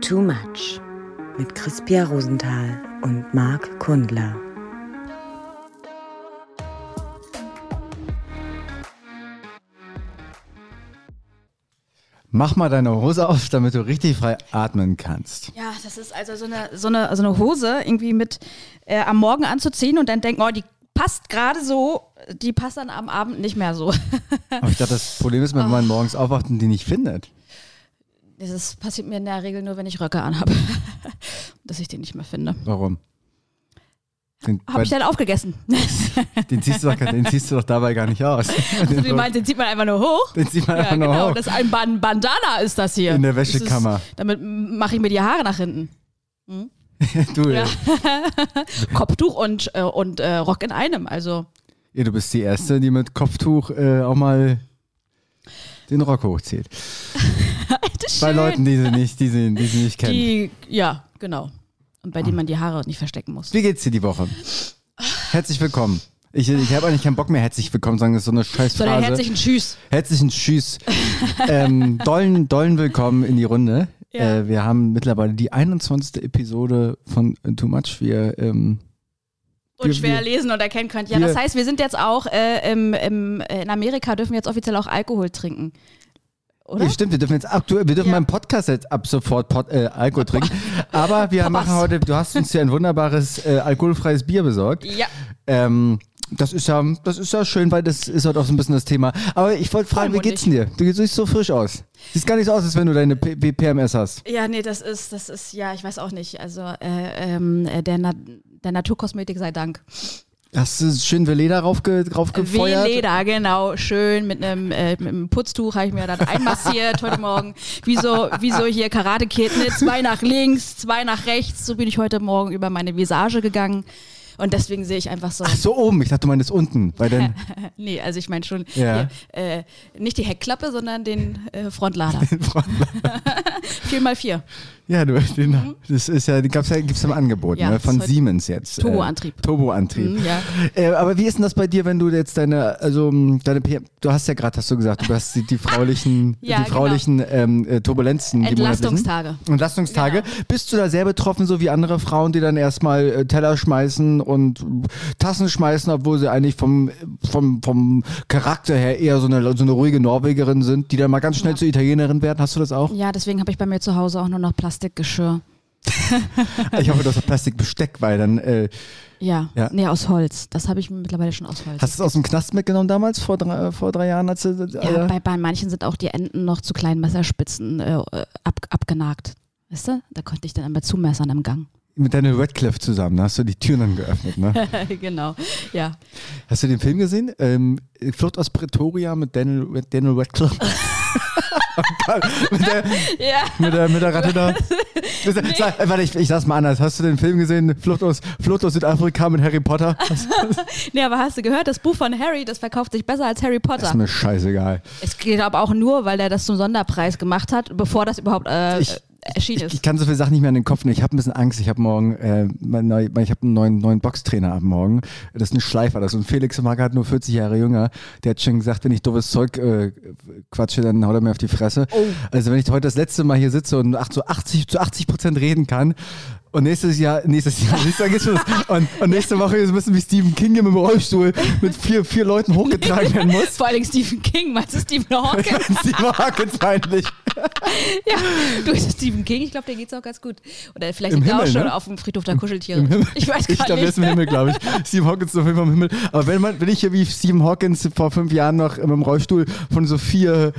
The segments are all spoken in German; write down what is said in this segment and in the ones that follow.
Too Much mit Crispia Rosenthal und Marc Kundler. Mach mal deine Hose auf, damit du richtig frei atmen kannst. Ja, das ist also so eine, so eine, so eine Hose irgendwie mit äh, am Morgen anzuziehen und dann denken, oh, die passt gerade so, die passt dann am Abend nicht mehr so. Aber ich dachte, das Problem ist, wenn man morgens aufwacht und die nicht findet. Das passiert mir in der Regel nur, wenn ich Röcke anhabe, dass ich den nicht mehr finde. Warum? Habe ich dann aufgegessen. den, ziehst du doch, den ziehst du doch dabei gar nicht aus. Also, du meinst, den zieht man einfach nur hoch? Den zieht man Ja, einfach nur genau. hoch. Das ist ein Ban Bandana ist das hier. In der Wäschekammer. Ist, damit mache ich mir die Haare nach hinten. du, Ja. ja. Kopftuch und, äh, und äh, Rock in einem. Also ja, du bist die Erste, die mit Kopftuch äh, auch mal den Rock hochzieht. Bei Leuten, die sie nicht, die sie, die sie nicht kennen. Die, ja, genau. Und bei denen man die Haare nicht verstecken muss. Wie geht's dir die Woche? Herzlich willkommen. Ich, ich habe eigentlich keinen Bock mehr, herzlich willkommen sagen, das ist so eine scheiß Phrase. herzlichen Tschüss. Herzlichen Tschüss. ähm, dollen, dollen Willkommen in die Runde. Ja. Äh, wir haben mittlerweile die 21. Episode von Too Much. Wir, ähm, Wir- Und schwer lesen und erkennen könnt. Ja, das heißt, wir sind jetzt auch äh, im, im, äh, in Amerika dürfen wir jetzt offiziell auch Alkohol trinken. Oder? ja, stimmt, wir dürfen jetzt aktuell, wir dürfen Ja. beim Podcast jetzt ab sofort Pod, äh, Alkohol trinken. Aber wir machen heute, du hast uns hier ein wunderbares äh, alkoholfreies Bier besorgt. Ja. Ähm, das ist ja, das ist ja schön, weil das ist heute auch so ein bisschen das Thema. Aber ich wollte fragen, wie geht's denn dir? Du siehst so frisch aus. Siehst gar nicht so aus, als wenn du deine P P PMS hast. Ja, nee, das ist, das ist, ja, ich weiß auch nicht. Also äh, ähm, äh, der, Na der Naturkosmetik sei Dank. Hast du schön Veleda raufge raufgefeuert? Leder, genau, schön mit einem, äh, mit einem Putztuch habe ich mir dann einmassiert heute Morgen. Wie so, wie so hier Karate Kid, ne? zwei nach links, zwei nach rechts. So bin ich heute Morgen über meine Visage gegangen. Und deswegen sehe ich einfach so. Ach so oben, ich dachte, du meinst unten, weil dann Nee, also ich meine schon Ja. hier, äh, nicht die Heckklappe, sondern den äh, Frontlader. 4x4. Ja, du, den, das ist ja, die gab's ja, gibt's im Angebot, Mhm. Ja, ne, von Siemens jetzt. Turboantrieb. Äh, Turboantrieb. Mhm, ja. Äh, aber wie ist denn das bei dir, wenn du jetzt deine, also mh, deine du hast ja gerade, hast du gesagt, du hast die, die fraulichen, Ja, die genau. fraulichen ähm, äh, Turbulenzen. Entlastungstage. Entlastungstage. Genau. Bist du da sehr betroffen, so wie andere Frauen, die dann erstmal äh, Teller schmeißen und äh, Tassen schmeißen, obwohl sie eigentlich vom, vom, vom Charakter her eher so eine, so eine ruhige Norwegerin sind, die dann mal ganz schnell Ja. zur Italienerin werden? Hast du das auch? Ja, deswegen habe ich bei mir zu Hause auch nur noch Plastikgeschirr. Ich hoffe, du hast Plastikbesteck, weil dann äh, Ja, Ja. nee, aus Holz. Das habe ich mittlerweile schon aus Holz. hast du es aus dem Knast mitgenommen damals, vor drei, vor drei Jahren? Als du, ja, äh, bei, bei manchen sind auch die Enden noch zu kleinen Messerspitzen äh, ab, abgenagt. Weißt du? Da konnte ich dann immer zumessern im Gang. mit Daniel Radcliffe zusammen, da hast du die Türen dann geöffnet, ne? genau. Ja. Hast du den Film gesehen? Ähm, Flucht aus Pretoria mit Daniel, Daniel Radcliffe. mit, der, Ja. mit, der, mit der Ratte da. Das- Sag, warte, ich, ich sag's mal anders. Hast du den Film gesehen? Flucht aus, Flucht aus Südafrika mit Harry Potter? Nee, aber hast du gehört, das Buch von Harry, das verkauft sich besser als Harry ist Potter. mir scheißegal. Es geht aber auch nur, weil er das zum Sonderpreis gemacht hat, bevor das überhaupt äh, Ich- erschienen Ich, ist. ich kann so viele Sachen nicht mehr in den Kopf nehmen. Ich habe ein bisschen Angst. Ich habe morgen, äh, neu, ich habe einen neuen, neuen Boxtrainer ab morgen. Das ist ein Schleifer. Das ist ein Felix Magath, nur 40 Jahre jünger. Der hat schon gesagt, wenn ich doofes Zeug äh, quatsche, dann haut er mir auf die Fresse. Oh. Also wenn ich heute das letzte Mal hier sitze und ach, so 80 zu 80 Prozent reden kann. Und nächstes Jahr, nächstes Jahr, nächstes Jahr geht's los. Und, und nächste Woche ist ein bisschen wie Stephen King mit dem Rollstuhl mit vier, vier Leuten hochgetragen werden muss. Vor allem Stephen King, meinst du Stephen Hawking? Stephen Hawkins feindlich. ja, du bist Stephen King, ich glaube, der geht's auch ganz gut. Oder vielleicht Im liegt er auch schon ne? auf dem Friedhof der Kuscheltiere. Im Himmel. Ich weiß Ich gar glaube, der ist nicht. im Himmel, glaube ich. Stephen Hawkins ist auf jeden Fall im Himmel. Aber wenn, man, wenn ich hier wie Stephen Hawkins vor fünf Jahren noch im Rollstuhl von so vier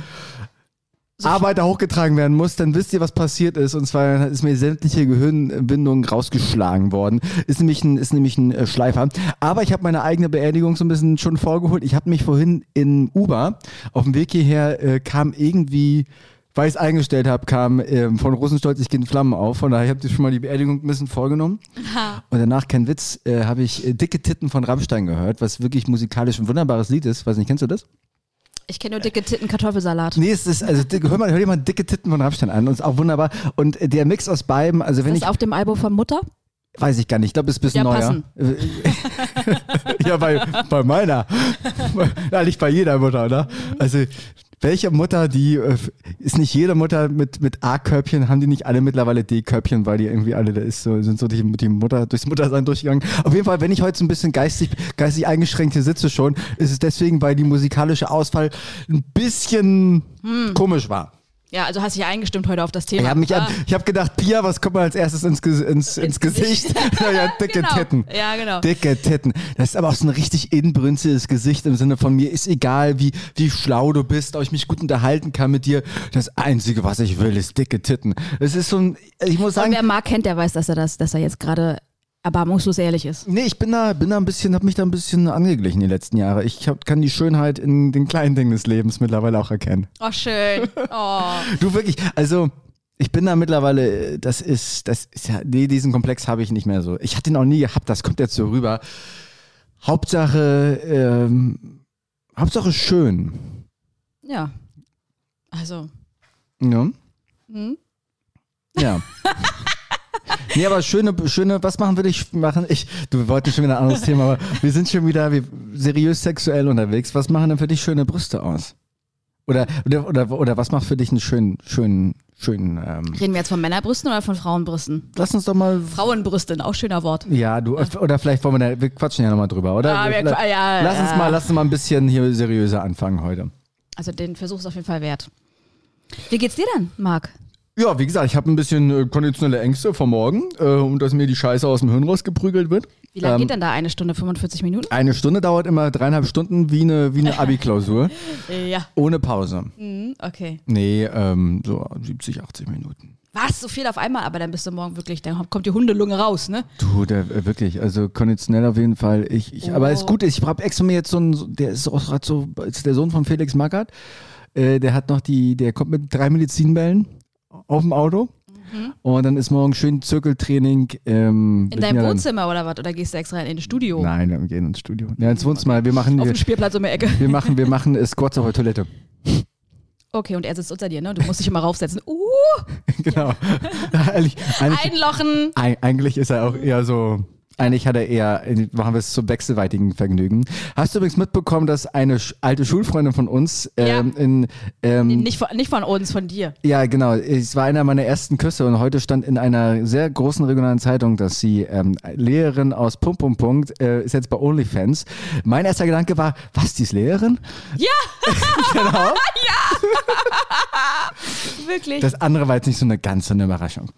Arbeiter hochgetragen werden muss, dann wisst ihr, was passiert ist. Und zwar ist mir sämtliche Gehirnbindung rausgeschlagen worden. Ist nämlich ein, ist nämlich ein äh, Schleifer. Aber ich habe meine eigene Beerdigung so ein bisschen schon vorgeholt. Ich habe mich vorhin in Uber auf dem Weg hierher äh, kam irgendwie weil ich es eingestellt habe, kam ähm, von Rosenstolz, ich gehe in Flammen auf. Von daher habt ihr schon mal die Beerdigung ein bisschen vorgenommen. Und danach, kein Witz, äh, habe ich äh, Dicke Titten von Rammstein gehört, was wirklich musikalisch ein wunderbares Lied ist. Weiß nicht, kennst du das? Ich kenne nur dicke Titten Kartoffelsalat. Nee, es ist, also dick- hör mal, hör dir mal Dicke Titten von Rammstein an. Und ist auch wunderbar. Und der Mix aus beiden, also wenn das ich, ist auf dem Album von Mutter? weiß ich gar nicht, ich glaube, es ist ein bisschen Ja, neuer. ja, bei, bei meiner. Eigentlich bei jeder Mutter, oder? Also, welche Mutter, die äh, ist nicht jede Mutter mit, mit A-Körbchen, haben die nicht alle mittlerweile D-Körbchen, weil die irgendwie alle da ist, so, sind so die, die Mutter durchs Muttersein durchgegangen. Auf jeden Fall, wenn ich heute so ein bisschen geistig, geistig eingeschränkt hier sitze schon, ist es deswegen, weil die musikalische Auswahl ein bisschen komisch war. Ja, also hast dich eingestimmt heute auf das Thema. Ich habe mich Ah, an, ich habe gedacht, Pia, was kommt mir als erstes ins, ins, ins Gesicht? ja, dicke genau. Titten. Ja, genau. Dicke Titten. Das ist aber auch so ein richtig inbrünstiges Gesicht im Sinne von mir ist egal, wie, wie schlau du bist, ob ich mich gut unterhalten kann mit dir. Das Einzige, was ich will, ist dicke Titten. Es ist so ein, ich muss Und sagen, wer Marc kennt, der weiß, dass er das, dass er jetzt gerade erbarmungslos ehrlich ist. nee, ich bin da, bin da ein bisschen, habe mich da ein bisschen angeglichen die letzten Jahre. Ich hab, kann die Schönheit in den kleinen Dingen des Lebens mittlerweile auch erkennen. Oh, schön. Oh. Du wirklich, also ich bin da mittlerweile, das ist, das ist ja, nee, diesen Komplex habe ich nicht mehr so. Ich hatte ihn auch nie gehabt, das kommt jetzt so rüber. Hauptsache, ähm, Hauptsache schön. Ja. Also. Ja. Hm? Ja. Nee, aber schöne, schöne, was machen würde ich machen? Ich, du wir wollten schon wieder ein anderes Thema, aber wir sind schon wieder wir, seriös sexuell unterwegs. Was machen denn für dich schöne Brüste aus? Oder, oder, oder, oder was macht für dich einen schönen, schönen, schönen, ähm, Reden wir jetzt von Männerbrüsten oder von Frauenbrüsten? lass uns doch mal Frauenbrüsten, auch schöner Wort. Ja, du, oder vielleicht wollen wir da, wir quatschen ja nochmal drüber, oder? Ja, wir ja, lass uns mal, lass uns mal ein bisschen hier seriöser anfangen heute. Also den Versuch ist auf jeden Fall wert. Wie geht's dir denn, Marc? Ja, wie gesagt, ich habe ein bisschen äh, konditionelle Ängste vor morgen, äh, um dass mir die Scheiße aus dem Hirn rausgeprügelt wird. Wie lange Ähm, geht denn da eine Stunde, 45 Minuten? Eine Stunde dauert immer dreieinhalb Stunden wie eine, wie eine Abi-Klausur, Ja. ohne Pause. Mhm, okay. Nee, ähm, so 70, 80 Minuten. Was? So viel auf einmal? Aber dann bist du morgen wirklich, dann kommt die Hundelunge raus, ne? Du, der, äh, wirklich, also konditionell auf jeden Fall. Ich, ich, Aber das Oh. Gute ist, ich habe extra mir jetzt so einen, der ist auch gerade so, ist der Sohn von Felix Magath, äh, der hat noch die, der kommt mit drei Medizinbällen auf dem Auto. Und dann ist morgen schön Zirkeltraining. Ähm, In deinem ja dann- Wohnzimmer oder was? Oder gehst du extra in ein Studio? Nein, wir gehen ins Studio. Ja, ins Wohnzimmer. Wir machen, Auf wir, dem Spielplatz um die Ecke. wir machen, wir machen Squats auf der Toilette. Okay, und er sitzt unter dir, ne? Du musst dich immer raufsetzen. Uh, genau. eigentlich, eigentlich, einlochen. Eig- Eigentlich ist er auch eher so. Eigentlich hat er eher, machen wir es zum wechselweitigen Vergnügen. Hast du übrigens mitbekommen, dass eine alte Schulfreundin von uns ähm, in, ähm, Nicht von, nicht von uns, von dir. ja genau, es war einer meiner ersten Küsse und heute stand in einer sehr großen regionalen Zeitung, dass sie ähm, Lehrerin aus Punkt Punkt Punkt äh, ist jetzt bei OnlyFans. Mein erster Gedanke war, was, die ist Lehrerin? Ja! Genau. Wirklich. Das andere war jetzt nicht so eine ganz so eine Überraschung.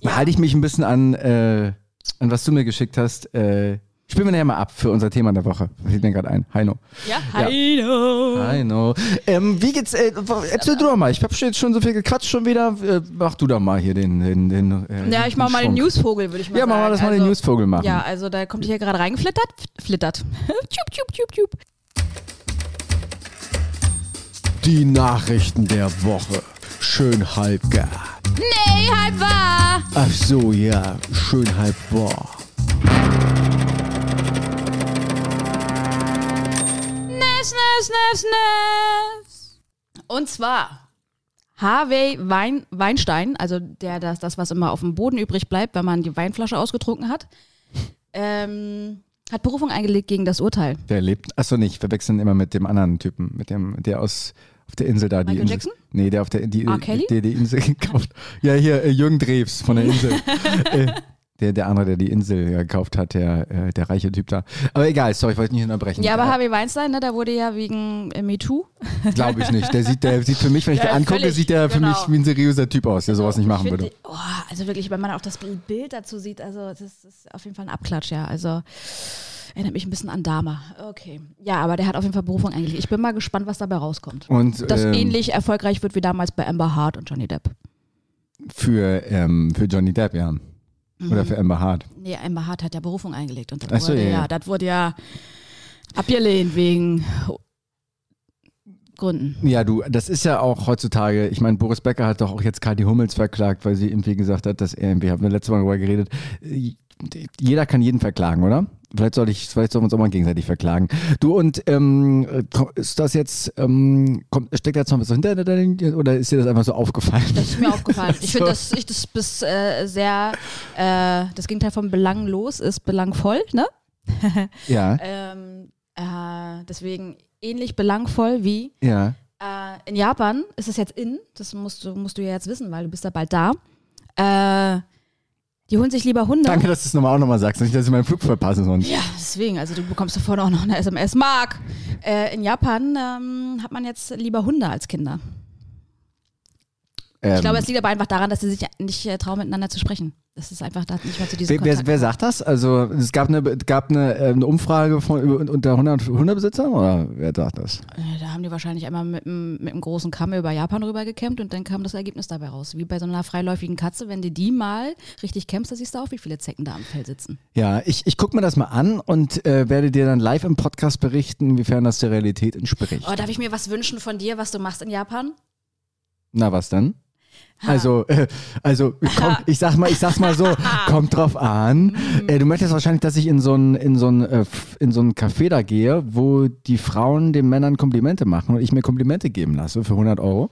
Ja. Halte ich mich ein bisschen an, äh, an was du mir geschickt hast. Äh, spielen wir nachher mal ab für unser Thema der Woche. Fällt mir gerade ein. Heino. ja, Heino. Heino. Ähm, wie geht's? Äh, erzähl du doch mal. Ich habe jetzt schon so viel gequatscht schon wieder. Äh, mach du doch mal hier den. den, den äh, Ja, ich mach mal den. Newsvogel, würde ich mal Ja, sagen. mach mal das mal den Also, Newsvogel machen. Ja, also da kommt hier gerade reingeflittert. Flittert. tschub, tschub, tschub, tschub. Die Nachrichten der Woche. Schön halb gar. Nee, halb wahr. Ach so, ja. Schön halb wahr. Nes, nes, nes, nes. Und zwar Harvey Wein, Weinstein, also der, das, das, was immer auf dem Boden übrig bleibt, wenn man die Weinflasche ausgetrunken hat, ähm, hat Berufung eingelegt gegen das Urteil. Der lebt. Achso, nicht. Ich verwechseln immer mit dem anderen Typen. Mit dem, der aus. Auf der Insel da. Die Michael Insel. Jackson? Nee, der auf der die, der die Insel gekauft. Ja, hier äh, Jürgen Drews von der Insel. äh, der, der andere, der die Insel ja, gekauft hat, der, äh, der reiche Typ da. Aber egal, sorry, ich wollte nicht unterbrechen. Ja, aber Harvey Weinstein, ne, der wurde ja wegen äh, MeToo. Glaube ich nicht. Der sieht, der sieht für mich, wenn ich Ja, den angucke, völlig, sieht der für genau. mich wie ein seriöser Typ aus, der sowas nicht machen würde. die- Oh, also wirklich, wenn man auch das Bild dazu sieht, also das ist auf jeden Fall ein Abklatsch, ja. Also erinnert mich ein bisschen an Dama. Okay. Ja, aber der hat auf jeden Fall Berufung eingelegt. Ich bin mal gespannt, was dabei rauskommt. Und Das ähm, ähnlich erfolgreich wird wie damals bei Amber Hart und Johnny Depp. für, ähm, für Johnny Depp, ja. Oder für Amber Hart. Nee, Amber Hart hat ja Berufung eingelegt und das, so, wurde, ja, ja, das wurde ja abgelehnt wegen Gründen. Ja, du, das ist ja auch heutzutage, ich meine, Boris Becker hat doch auch jetzt Kathi Hummels verklagt, weil sie irgendwie gesagt hat, dass er, wir haben ja letztes Mal darüber geredet, äh, jeder kann jeden verklagen, oder? Vielleicht soll ich, vielleicht sollen wir uns auch mal gegenseitig verklagen. Du und ähm, ist das jetzt, ähm, kommt, steckt da jetzt noch was hinter oder ist dir das einfach so aufgefallen? Das ist mir aufgefallen. Ich finde, dass ich das bis äh, sehr, äh, das Gegenteil von belanglos ist belangvoll, ne? Ja, Ähm, äh, deswegen ähnlich belangvoll wie ja. Äh, in Japan ist es jetzt in, das musst du, musst du ja jetzt wissen, weil du bist da bald da. Äh, die holen sich lieber Hunde. Danke, dass du es nochmal auch nochmal sagst, nicht, dass ich meinen Flug verpasse sonst. Ja, deswegen, also du bekommst sofort auch noch eine SMS. Mark! Äh, in Japan ähm, hat man jetzt lieber Hunde als Kinder. Ähm, Ich glaube, es liegt aber einfach daran, dass sie sich nicht äh, trauen, miteinander zu sprechen. Das ist einfach da nicht mehr zu diesem wer, wer, sagt das? Also es gab eine, gab eine, äh, eine Umfrage von über- unter 100 Hundebesitzern oder wer sagt das? Äh, Da haben die wahrscheinlich einmal mit, einem- mit einem großen Kamm über Japan rübergekämmt und dann kam das Ergebnis dabei raus. Wie bei so einer freiläufigen Katze, wenn du die mal richtig kämpfst, dann siehst du auch, wie viele Zecken da am Fell sitzen. Ja, ich, ich gucke mir das mal an und äh, werde dir dann live im Podcast berichten, inwiefern das der Realität entspricht. Oh, darf ich mir was wünschen von dir, was du machst in Japan? Na, was dann? Also, äh, also komm, ich sag mal, ich sag's mal so, kommt drauf an. Mhm. Äh, du möchtest wahrscheinlich, dass ich in so ein in so ein äh, in so ein Café da gehe, wo die Frauen den Männern Komplimente machen und ich mir Komplimente geben lasse für 100 Euro.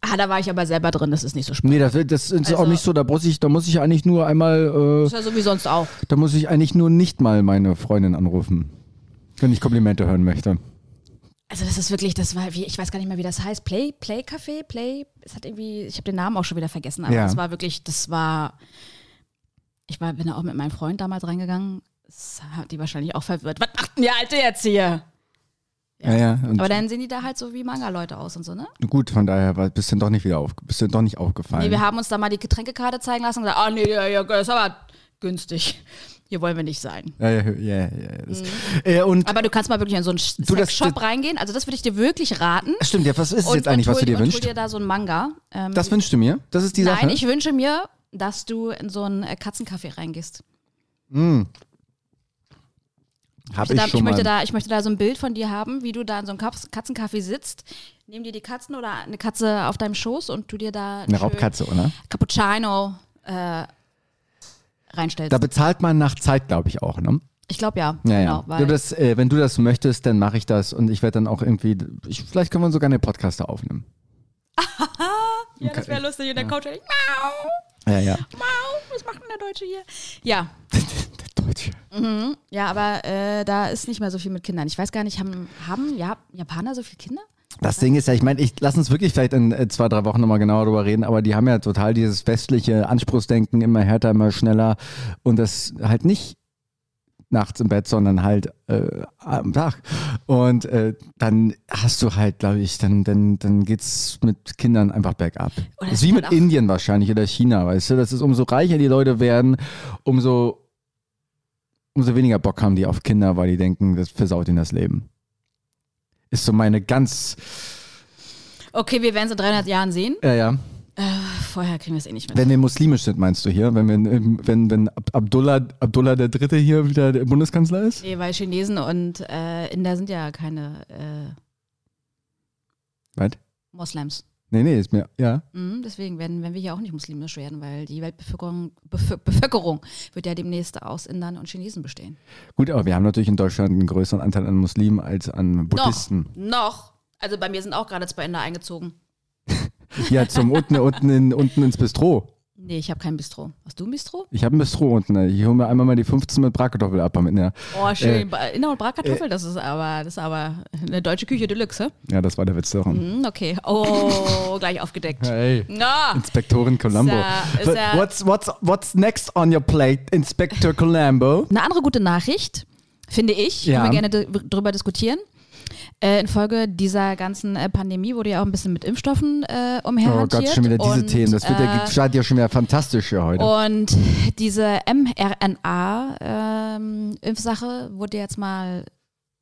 Ah, da war ich aber selber drin, das ist nicht so spannend. Nee, das, das ist auch Also- nicht so. Da muss ich, da muss ich eigentlich nur einmal, Das ist ja so wie sonst auch. äh, da muss ich eigentlich nur nicht mal meine Freundin anrufen, wenn ich Komplimente hören möchte. Also das ist wirklich, das war wie, ich weiß gar nicht mehr, wie das heißt. Play, Play Café, Play, es hat irgendwie, ich habe den Namen auch schon wieder vergessen, aber Ja. das war wirklich, das war, ich war, bin da auch mit meinem Freund damals reingegangen, das hat die wahrscheinlich auch verwirrt. Was macht denn die Alte jetzt hier? Ja, ja. Und Aber dann sehen die da halt so wie Manga-Leute aus und so, ne? gut, von daher war, bist du doch nicht wieder auf, bist du doch nicht aufgefallen. Nee, wir haben uns da mal die Getränkekarte zeigen lassen und gesagt, ah nee, ja, ja, das ist aber günstig. Hier wollen wir nicht sein. ja, ja, ja, ja, das, äh, und Mhm. Aber du kannst mal wirklich in so einen Du, das- Sexshop reingehen. Also das würde ich dir wirklich raten. stimmt, ja, was ist es Und, jetzt eigentlich, was du dir wünschst? hol dir da so einen Manga. Ähm, Das wünschst du mir? Das ist die Nein, Sache? ich wünsche mir, dass du in so einen äh, Katzencafé reingehst. Hab Ich, möchte da, ich schon ich, möchte da, ich möchte da so ein Bild von dir haben, wie du da in so einem Katz- Katzencafé sitzt. Nimm dir die Katzen oder eine Katze auf deinem Schoß und du dir da Eine Raubkatze, oder? Cappuccino äh, reinstellst. Da bezahlt man nach Zeit, glaube ich, auch, ne? ich glaube ja. Ja, genau, ja. Du das, äh, wenn du das möchtest, dann mache ich das und ich werde dann auch irgendwie, ich, vielleicht können wir sogar eine Podcaster aufnehmen. ja, das wäre lustig. Und der Coach sagt, Mau, Ja, ja. Mau, was macht denn der Deutsche hier? Ja, Der Deutsche. ja, aber äh, da ist nicht mehr so viel mit Kindern. Ich weiß gar nicht, haben, haben ja, Japaner so viele Kinder? Das Ding ist ja, ich meine, ich lass uns wirklich vielleicht in äh, zwei, drei Wochen nochmal genauer drüber reden, aber die haben ja total dieses westliche Anspruchsdenken, immer härter, immer schneller und das halt nicht nachts im Bett, sondern halt äh, am Tag. Und äh, dann hast du halt, glaube ich, dann, dann, dann geht's mit Kindern einfach bergab. Das es ist wie mit halt Indien wahrscheinlich oder China, weißt du? Das ist, umso reicher die Leute werden, umso, umso weniger Bock haben die auf Kinder, weil die denken, das versaut ihnen das Leben. Ist so meine ganz, Okay, wir werden es in 300 Jahren sehen. ja, ja. Vorher kriegen wir es eh nicht mit. Wenn wir muslimisch sind, meinst du hier? Wenn, wir, wenn, wenn Ab- Abdullah, Abdullah der Dritte hier wieder der Bundeskanzler ist? Nee, weil Chinesen und äh, Inder sind ja keine äh, Was? Moslems. Nee, nee, ist mir, ja. Mhm, deswegen werden, werden wir hier auch nicht muslimisch werden, weil die Weltbevölkerung Bevö- Bevölkerung wird ja demnächst aus Indern und Chinesen bestehen. Gut, aber wir haben natürlich in Deutschland einen größeren Anteil an Muslimen als an Buddhisten. Noch, noch. Also bei mir sind auch gerade zwei Inder eingezogen. Ja, zum unten, unten, in, unten ins Bistro. Nee, ich habe kein Bistro. Hast du ein Bistro? Ich habe ein Bistro unten. Ich hole mir einmal mal die 15 mit Bratkartoffel ab. Mit einer, Oh, schön. Ba- Inder und Bratkartoffel, das ist aber, das ist aber eine deutsche Küche Deluxe, ja, das war der Witz daran. Mhm, okay. Oh, gleich aufgedeckt. Hey. Na, Inspektorin er- what's, what's, what's next on your plate, Inspector Columbo? Eine andere gute Nachricht, finde ich, Ja. können wir gerne drüber diskutieren. Äh, infolge dieser ganzen äh, Pandemie wurde ja auch ein bisschen mit Impfstoffen äh, Oh umherhantiert. Gott, schon wieder diese und, Themen. Das wird ja, äh, startet ja schon wieder fantastisch hier heute. Und diese mRNA-Impfsache ähm, wurde jetzt mal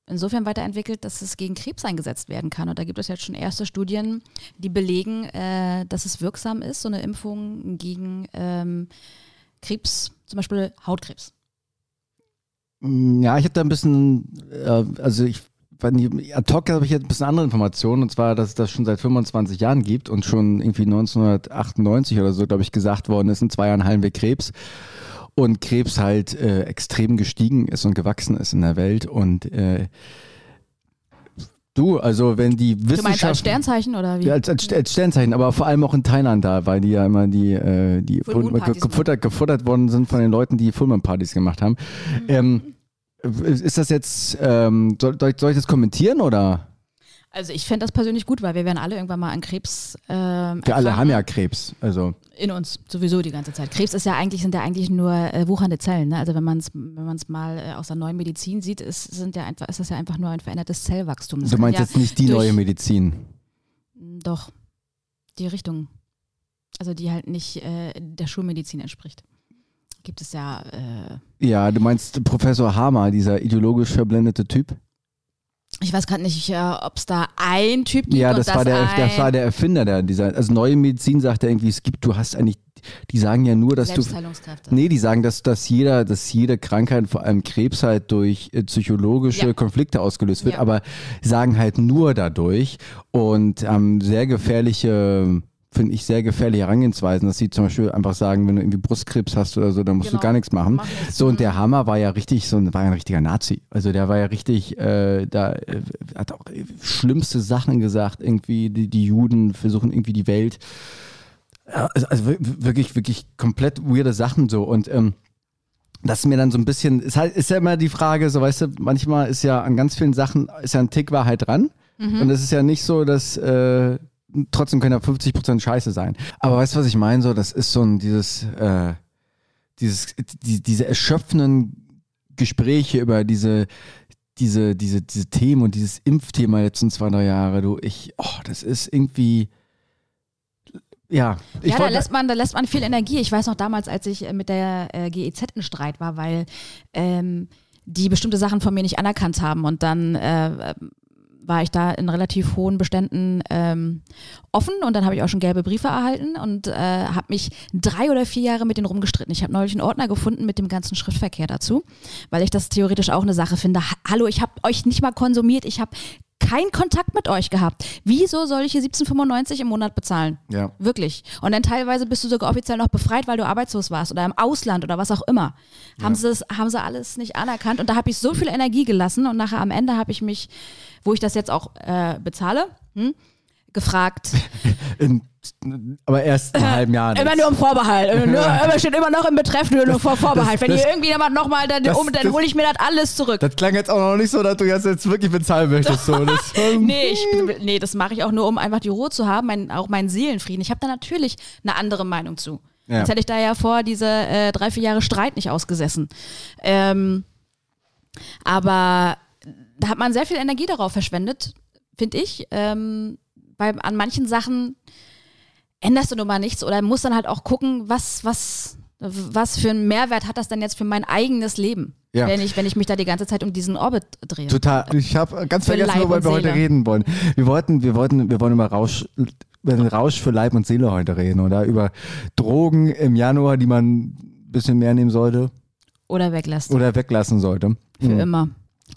insofern weiterentwickelt, dass es gegen Krebs eingesetzt werden kann. Und da gibt es jetzt schon erste Studien, die belegen, äh, dass es wirksam ist, so eine Impfung gegen ähm, Krebs, zum Beispiel Hautkrebs. Ja, ich habe da ein bisschen, äh, also ich, ad hoc habe ich jetzt ein bisschen andere Informationen und zwar, dass es das schon seit 25 Jahren gibt und schon irgendwie 1998 oder so, glaube ich, gesagt worden ist, in zwei Jahren heilen wir Krebs und Krebs halt äh, extrem gestiegen ist und gewachsen ist in der Welt und äh, du, also wenn die Du meinst als Wissenschaft Sternzeichen oder wie? ja, als, als, als Sternzeichen, aber vor allem auch in Thailand da, weil die ja immer die, äh, die gefuttert, gefuttert worden sind von den Leuten, die Full Moon Partys gemacht haben. Mhm. Ähm, ist das jetzt, ähm, soll, soll, ich, das kommentieren oder? Also ich fände das persönlich gut, weil wir werden alle irgendwann mal an Krebs. Ähm, Wir alle haben ja Krebs. Also in uns sowieso die ganze Zeit. Krebs ist ja eigentlich sind ja eigentlich nur äh, wuchernde Zellen. Ne? Also wenn man es wenn man es mal äh, aus der neuen Medizin sieht, ist sind ja einfach ist das ja einfach nur ein verändertes Zellwachstum. Das du meinst ja jetzt nicht die durch- neue Medizin. Doch die Richtung, also die halt nicht äh, der Schulmedizin entspricht. Gibt es ja. Äh, Ja, du meinst Professor Hamer, dieser ideologisch verblendete Typ? ich weiß gerade nicht, äh, ob es da ein Typ gibt. Ja, das war, der, ein, das war der Erfinder der dieser. Also neue Medizin sagt ja irgendwie, es gibt, du hast eigentlich, die sagen ja nur, dass du. Nee, die sagen, dass, dass, jeder, dass jede Krankheit, vor allem Krebs, halt durch äh, psychologische Ja. Konflikte ausgelöst wird, Ja. aber sagen halt nur dadurch und ähm, sehr gefährliche, finde ich, sehr gefährliche Herangehensweisen, dass sie zum Beispiel einfach sagen, wenn du irgendwie Brustkrebs hast oder so, dann musst Genau. du gar nichts machen. Mach nichts. So, und der Hammer war ja richtig, so ein, war ja ein richtiger Nazi. Also der war ja richtig, äh, da äh, hat auch äh, schlimmste Sachen gesagt, irgendwie, die, die Juden versuchen irgendwie die Welt. Ja, Also, also wir- wirklich, wirklich komplett weirde Sachen so. Und ähm, das ist mir dann so ein bisschen, ist halt, ist ja immer die Frage, so weißt du, manchmal ist ja an ganz vielen Sachen, ist ja ein Tick Wahrheit dran. Und es ist ja nicht so, dass äh, trotzdem können ja 50% Scheiße sein. Aber weißt du, was ich meine? So, das ist so ein dieses, äh, dieses, die, diese erschöpfenden Gespräche über diese, diese, diese, diese Themen und dieses Impfthema letzten zwei, drei Jahre, du, ich, oh, das ist irgendwie, ja. Ja, da lässt, man, da lässt man viel Energie. Ich weiß noch damals, als ich äh, mit der äh, GEZ in Streit war, weil ähm, die bestimmte Sachen von mir nicht anerkannt haben. Und dann äh, war ich da in relativ hohen Beständen ähm, offen und dann habe ich auch schon gelbe Briefe erhalten und äh, habe mich drei oder vier Jahre mit denen rumgestritten. Ich habe neulich einen Ordner gefunden mit dem ganzen Schriftverkehr dazu, weil ich das theoretisch auch eine Sache finde. Ha Hallo, ich habe euch nicht mal konsumiert, ich habe keinen Kontakt mit euch gehabt. Wieso soll ich hier 17,95 im Monat bezahlen? ja. Wirklich. Und dann teilweise bist du sogar offiziell noch befreit, weil du arbeitslos warst oder im Ausland oder was auch immer. Haben, sie, es, haben sie alles nicht anerkannt. Und da habe ich so viel Energie gelassen und nachher am Ende habe ich mich, wo ich das jetzt auch äh, bezahle, hm, gefragt. In, aber erst in einem halben Jahr. Immer nur im Vorbehalt. Äh, immer steht immer noch im Betreff, nur, nur vor Vorbehalt. Wenn das- hier irgendwie jemand nochmal, dann, das- um, dann das- hole ich mir das alles zurück. Das klang jetzt auch noch nicht so, dass du das jetzt wirklich bezahlen möchtest. So. Das, Nee, ich, nee, das mache ich auch nur, um einfach die Ruhe zu haben, mein, auch meinen Seelenfrieden. Ich habe da natürlich eine andere Meinung zu. Ja. Jetzt hätte ich da ja vor diese äh, drei, vier Jahre Streit nicht ausgesessen. Ähm, aber da hat man sehr viel Energie darauf verschwendet, finde ich. Ähm, weil an manchen Sachen änderst du nun mal nichts oder musst dann halt auch gucken, was, was, was für einen Mehrwert hat das denn jetzt für mein eigenes Leben, Ja. wenn, ich, wenn ich mich da die ganze Zeit um diesen Orbit drehe. Total. Ich habe ganz Für vergessen, worüber wir heute reden wollen. Wir wollten, wir wollten, wir wollen über Rausch, über den Rausch für Leib und Seele heute reden, oder? Über Drogen im Januar, die man ein bisschen mehr nehmen sollte Oder weglässt. oder weglassen sollte. Für Mhm. immer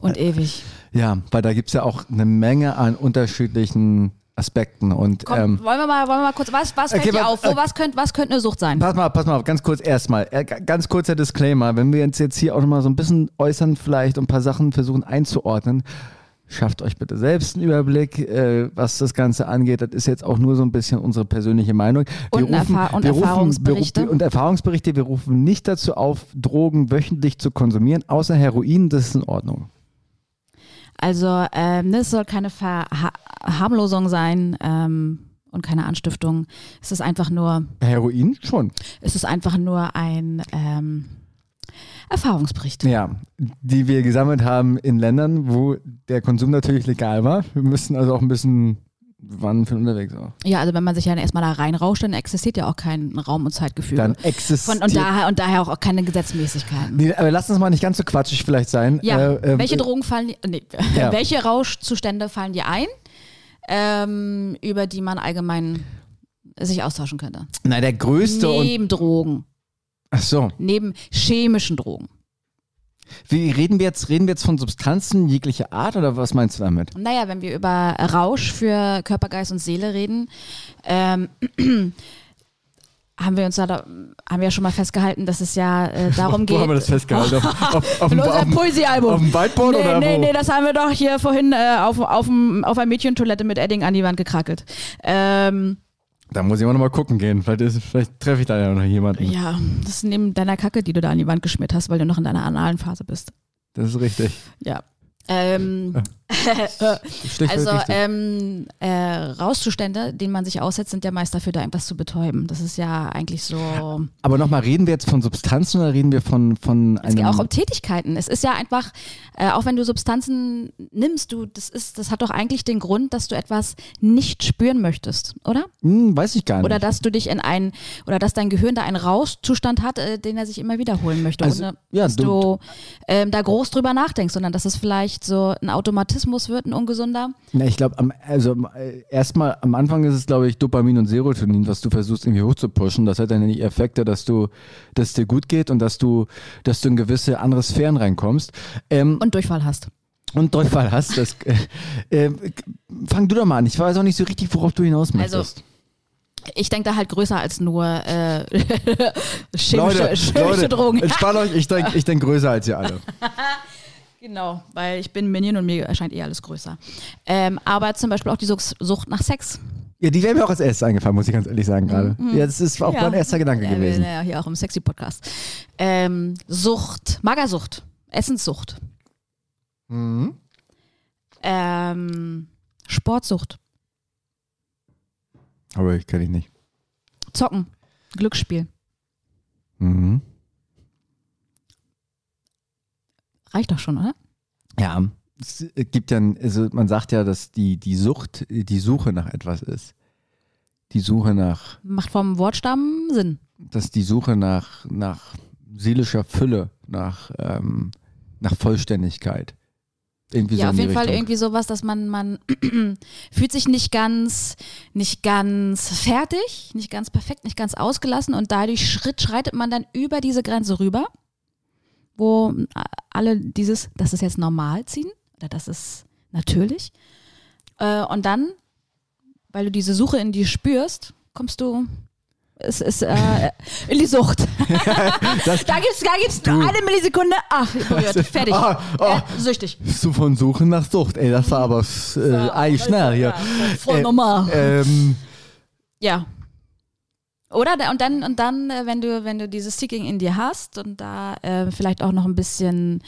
und ewig. Ja, weil da gibt's ja auch eine Menge an unterschiedlichen Aspekten. Und Komm, ähm, wollen, wir mal, wollen wir mal kurz, was, was Okay, fällt dir wa- auf? Wo, was, könnte, was könnte eine Sucht sein? Pass mal, pass mal auf, ganz kurz erstmal. Äh, ganz kurzer Disclaimer. Wenn wir uns jetzt hier auch nochmal so ein bisschen äußern, vielleicht und ein paar Sachen versuchen einzuordnen, schafft euch bitte selbst einen Überblick, äh, was das Ganze angeht. Das ist jetzt auch nur so ein bisschen unsere persönliche Meinung. Und Erfa- und wir rufen, Erfahrungsberichte. Wir, rufen- und Erfahrungsberichte. Wir rufen nicht dazu auf, Drogen wöchentlich zu konsumieren, außer Heroin, das ist in Ordnung. Also, ähm, ne, es soll keine Verharmlosung sein ähm, und keine Anstiftung. Es ist einfach nur, Heroin schon. es ist einfach nur ein ähm, Erfahrungsbericht. Ja, die wir gesammelt haben in Ländern, wo der Konsum natürlich legal war. Wir müssen also auch ein bisschen, waren viel unterwegs auch. Ja, also wenn man sich ja erstmal da reinrauscht, dann existiert ja auch kein Raum- und Zeitgefühl. Dann existiert. Von, und, daher, und daher auch keine Gesetzmäßigkeiten. Nee, aber lass uns mal nicht ganz so quatschig vielleicht sein. Ja, Äh, äh, welche Drogen fallen, dir- nee, Ja. welche Rauschzustände fallen dir ein, ähm, über die man allgemein sich austauschen könnte? Na, der größte. Neben Drogen, Ach so. neben chemischen Drogen. Wie reden wir jetzt? Reden wir jetzt von Substanzen jeglicher Art oder was meinst du damit? Naja, wenn wir über Rausch für Körper, Geist und Seele reden, ähm, haben wir uns da, haben wir ja schon mal festgehalten, dass es ja äh, darum geht. Wo haben wir das festgehalten? Auf, auf, auf, In unserem Poesiealbum. auf dem Whiteboard nee, oder nee, wo? nee, das haben wir doch hier vorhin äh, auf, auf, auf einer Mädchentoilette mit Edding an die Wand gekrackelt. Ähm, Da muss ich auch nochmal gucken gehen. Vielleicht, ist- vielleicht treffe ich da ja noch jemanden. ja, das ist neben deiner Kacke, die du da an die Wand geschmiert hast, weil du noch in deiner analen Phase bist. Das ist richtig. Ja. Ähm, Also ähm, äh, Rauszustände, denen man sich aussetzt, sind ja meist dafür da, irgendwas zu betäuben. Das ist ja eigentlich so. Aber nochmal, reden wir jetzt von Substanzen oder reden wir von, von Es geht einem... auch um Tätigkeiten. Es ist ja einfach, äh, auch wenn du Substanzen nimmst, du, das ist, das hat doch eigentlich den Grund, dass du etwas nicht spüren möchtest, oder? hm, weiß ich gar nicht. Oder dass du dich in ein, oder dass dein Gehirn da einen Rauschzustand hat, äh, den er sich immer wiederholen möchte, Also, ohne ja, dass du- du, ähm, da groß drüber nachdenkst, sondern dass es vielleicht so ein Automatismus wird, ein ungesunder. Na, ich glaube, also äh, erstmal am Anfang ist es, glaube ich, Dopamin und Serotonin, was du versuchst irgendwie hochzupushen. Das hat dann die Effekte, dass du, dass es dir gut geht und dass du, dass du in gewisse andere Sphären reinkommst. Ähm, Und Durchfall hast. und Durchfall hast. Das, äh, äh, fang du doch mal an. Ich weiß auch nicht so richtig, worauf du hinaus Also, möchtest. Ich denke da halt größer als nur äh, chemische, chemische Drogen. entspannt euch. Ich denke ich denk größer als ihr alle. Genau, weil ich bin Minion und mir erscheint eh alles größer. Ähm, aber zum Beispiel auch die Such- Sucht nach Sex. Ja, die wäre mir auch als erstes eingefallen, muss ich ganz ehrlich sagen gerade. Ja, das ist auch Mhm. Ja. mein erster Gedanke Ja, wir gewesen. ja hier auch im Sexy-Podcast. Ähm, Sucht, Magersucht, Essenssucht, Mhm. ähm, Sportsucht, Aber ich kenne ich nicht. Zocken, Glücksspiel. Mhm. Reicht doch schon, oder? Ja, es gibt ja, also man sagt ja, dass die, die Sucht die Suche nach etwas ist. Die Suche nach, Macht vom Wortstamm Sinn. dass die Suche nach, nach seelischer Fülle, nach, ähm, nach Vollständigkeit. Irgendwie so ja, in auf jeden Fall Richtung. irgendwie sowas, dass man, man fühlt sich nicht ganz, nicht ganz fertig, nicht ganz perfekt, nicht ganz ausgelassen und dadurch Schritt schreitet man dann über diese Grenze rüber, wo alle dieses, das ist jetzt normal ziehen oder das ist natürlich. Äh, und dann, weil du diese Suche in dir spürst, kommst du es ist äh, in die Sucht. Das- da gibt's, da gibt's nur eine Millisekunde. Ach, berührt, fertig. Ah, ah. Äh, süchtig. So von Suchen nach Sucht. Ey, das war aber äh, eigentlich schnell hier. Voll Äh, normal. Ähm, Ja. Oder und dann und dann, äh, wenn du wenn du dieses Seeking in dir hast und da äh, vielleicht auch noch ein bisschen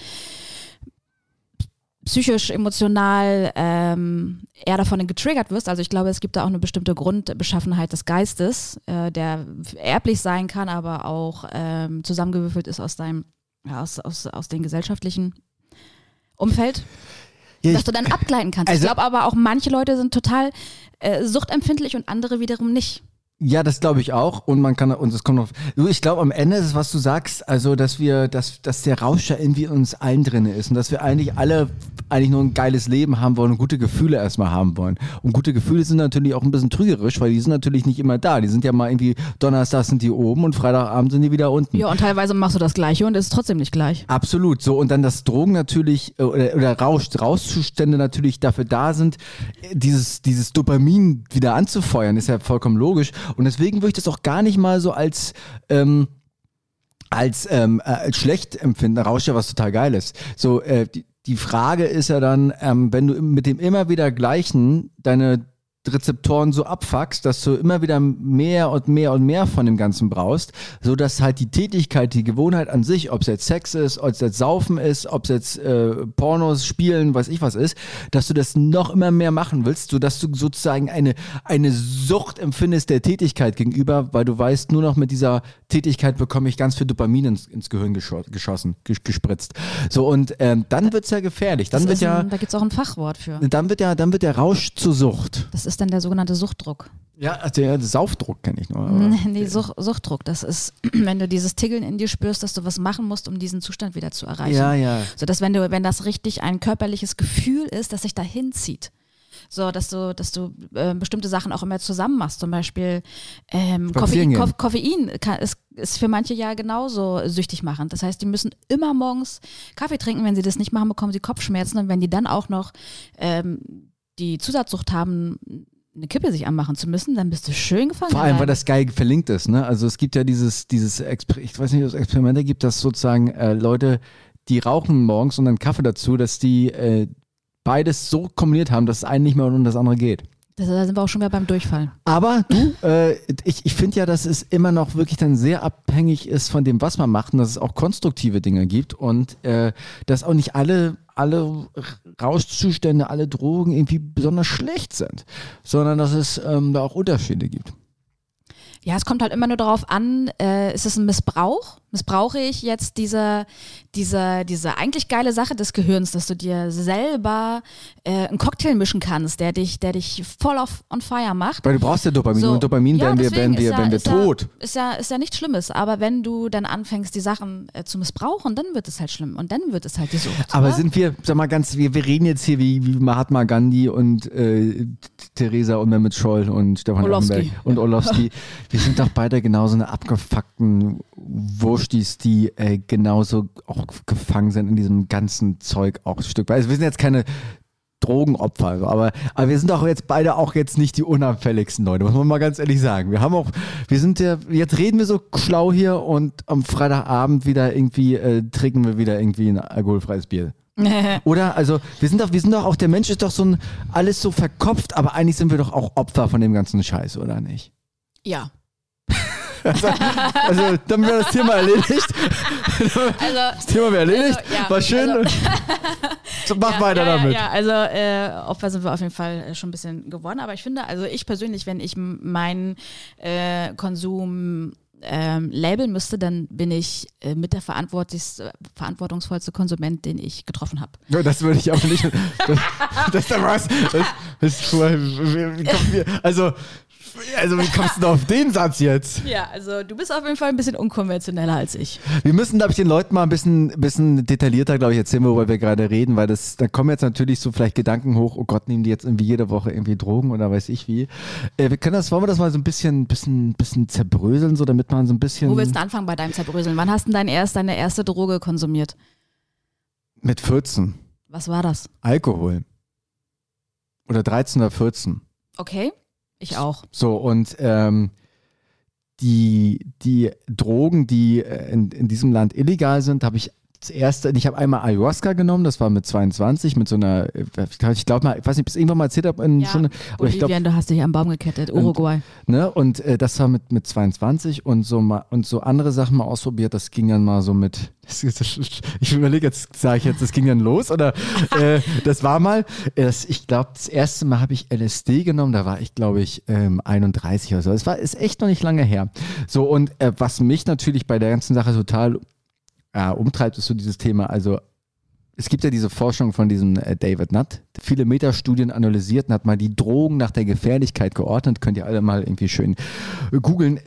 psychisch, emotional ähm, eher davon getriggert wirst. Also ich glaube, es gibt da auch eine bestimmte Grundbeschaffenheit des Geistes, äh, der erblich sein kann, aber auch ähm, zusammengewürfelt ist aus deinem, ja, aus, aus, aus dem gesellschaftlichen Umfeld ja, dass du dann abgleiten kannst. Also- ich glaube aber auch, manche Leute sind total äh, suchtempfindlich und andere wiederum nicht. Ja, das glaube ich auch. Und man kann, und es kommt noch, du, ich glaube am Ende ist es, was du sagst, also, dass wir, dass, dass der Rausch ja irgendwie in uns allen drin ist und dass wir eigentlich alle eigentlich nur ein geiles Leben haben wollen und gute Gefühle erstmal haben wollen. Und gute Gefühle sind natürlich auch ein bisschen trügerisch, weil die sind natürlich nicht immer da. Die sind ja mal irgendwie, Donnerstag sind die oben und Freitagabend sind die wieder unten. Ja, und teilweise machst du das Gleiche und es ist trotzdem nicht gleich. Absolut. So, und dann das Drogen natürlich äh, oder, oder Rausch, Rauszustände natürlich dafür da sind, äh, dieses, dieses Dopamin wieder anzufeuern, ist ja vollkommen logisch. Und deswegen würde ich das auch gar nicht mal so als, ähm, als, ähm, äh, als schlecht empfinden. Rausch ja was total Geiles. So, äh, die, die Frage ist ja dann, ähm, wenn du mit dem immer wieder gleichen deine Rezeptoren so abfuckst, dass du immer wieder mehr und mehr und mehr von dem Ganzen brauchst, so dass halt die Tätigkeit, die Gewohnheit an sich, ob es jetzt Sex ist, ob es jetzt Saufen ist, ob es jetzt äh, Pornos, Spielen, weiß ich was ist, dass du das noch immer mehr machen willst, so dass du sozusagen eine, eine Sucht empfindest der Tätigkeit gegenüber, weil du weißt, nur noch mit dieser Tätigkeit bekomme ich ganz viel Dopamin ins, ins Gehirn gescho geschossen, ges gespritzt. So und ähm, dann wird's ja gefährlich. Dann Das wird ist ja, ein, da gibt es auch ein Fachwort für. dann wird ja, dann wird der Rausch zur Sucht. Das ist dann der sogenannte Suchtdruck. Ja, also der Saufdruck kenne ich nur. Nee, Such, Suchtdruck. Das ist, wenn du dieses Tiggeln in dir spürst, dass du was machen musst, um diesen Zustand wieder zu erreichen. Ja, ja. So dass wenn du, wenn das richtig ein körperliches Gefühl ist, das sich dahin zieht. So, dass du, dass du äh, bestimmte Sachen auch immer zusammen machst. Zum Beispiel ähm, Koffein. Koff, Koffein kann, ist, ist für manche ja genauso süchtig machend. Das heißt, die müssen immer morgens Kaffee trinken. Wenn sie das nicht machen, bekommen sie Kopfschmerzen. Und wenn die dann auch noch ähm, die Zusatzsucht haben, eine Kippe sich anmachen zu müssen, dann bist du schön gefangen. Vor allem, weil das geil verlinkt ist. Ne? Also es gibt ja dieses, dieses Exper ich weiß nicht, ob es Experimente gibt, dass sozusagen äh, Leute, die rauchen morgens und dann Kaffee dazu, dass die äh, beides so kombiniert haben, dass das eine nicht mehr und das andere geht. Das, da sind wir auch schon wieder beim Durchfall. Aber du, äh, ich, ich finde ja, dass es immer noch wirklich dann sehr abhängig ist von dem, was man macht und dass es auch konstruktive Dinge gibt und äh, dass auch nicht alle alle Rauschzustände, alle Drogen irgendwie besonders schlecht sind, sondern dass es ähm, da auch Unterschiede gibt. Ja, es kommt halt immer nur darauf an, äh, ist es ein Missbrauch? Missbrauche ich jetzt diese, diese, diese eigentlich geile Sache des Gehirns, dass du dir selber äh, einen Cocktail mischen kannst, der dich, der dich voll auf on fire macht. Weil du brauchst ja Dopamin. So. Und Dopamin Ja, werden wir, werden wir, ist ja- werden wir ist ja- tot. Ist ja, ist ja nichts Schlimmes, aber wenn du dann anfängst, die Sachen äh, zu missbrauchen, dann wird es halt schlimm und dann wird es halt die Sucht. Aber oder? sind wir, sag mal ganz, wir, wir reden jetzt hier wie, wie Mahatma Gandhi und äh, Theresa und Mehmet Scholl und Stefan Orlowski. Effenberg und Orlowski. wir sind doch beide genauso eine abgefuckten Wurstis, die äh, genauso auch gefangen sind in diesem ganzen Zeug auch ein Stück weit. Also wir sind jetzt keine Drogenopfer, aber, aber wir sind auch jetzt beide auch jetzt nicht die unauffälligsten Leute, muss man mal ganz ehrlich sagen. Wir haben auch, wir sind ja, jetzt reden wir so schlau hier und am Freitagabend wieder irgendwie äh, trinken wir wieder irgendwie ein alkoholfreies Bier. Oder? Also, wir sind doch, wir sind doch auch, der Mensch ist doch so ein, alles so verkopft, aber eigentlich sind wir doch auch Opfer von dem ganzen Scheiß, oder nicht? ja. Also, dann wäre das Thema erledigt. Also, Das Thema wäre erledigt. Also, ja, War schön. also- so, mach ja, weiter ja, damit. Ja, also äh, Opfer sind wir auf jeden Fall äh, schon ein bisschen geworden, aber ich finde, also ich persönlich, wenn ich meinen äh, Konsum ähm, labeln müsste, dann bin ich äh, mit der verantwortlichste, verantwortungsvollste Konsument, den ich getroffen habe. Ja, das würde ich auch nicht. Das, das. Das, das, wie- wie kommen wir- also, also, wie kommst du denn auf den Satz jetzt? Ja, also du bist auf jeden Fall ein bisschen unkonventioneller als ich. Wir müssen, glaube ich, den Leuten mal ein bisschen, bisschen detaillierter, glaube ich, erzählen, worüber wir gerade reden, weil das, da kommen jetzt natürlich so vielleicht Gedanken hoch, oh Gott, nehmen die jetzt irgendwie jede Woche irgendwie Drogen oder weiß ich wie. Äh, wir können das, wollen wir das mal so ein bisschen, bisschen, bisschen zerbröseln, so damit man so ein bisschen Wo willst du anfangen bei deinem Zerbröseln? Wann hast du denn dein erst, deine erste Droge konsumiert? mit 14 Was war das? Alkohol. Oder 13 oder 14. Okay, ich auch. So, und ähm, die, die Drogen, die äh, in, in diesem Land illegal sind, habe ich das erste, ich habe einmal Ayahuasca genommen, das war mit 22, mit so einer, äh, ich glaube mal, ich weiß nicht, es irgendwann mal erzählt habe, in Ja, schon, aber ich glaube, Bolivien, du hast dich am Baum gekettet. Uruguay. ne, und äh, das war mit, mit 22 und so mal, und so andere Sachen mal ausprobiert, das ging dann mal so mit, ich überlege jetzt, sage ich jetzt, das ging dann los oder äh, das war mal, äh, das, ich glaube, das erste Mal habe ich LSD genommen, da war ich, glaube ich, ähm, 31 oder so. Das war, ist echt noch nicht lange her. So, und äh, was mich natürlich bei der ganzen Sache total äh, umtreibt, ist so dieses Thema, also es gibt ja diese Forschung von diesem äh, David Nutt, der viele Metastudien analysiert und hat mal die Drogen nach der Gefährlichkeit geordnet. Könnt ihr alle mal irgendwie schön äh, googeln.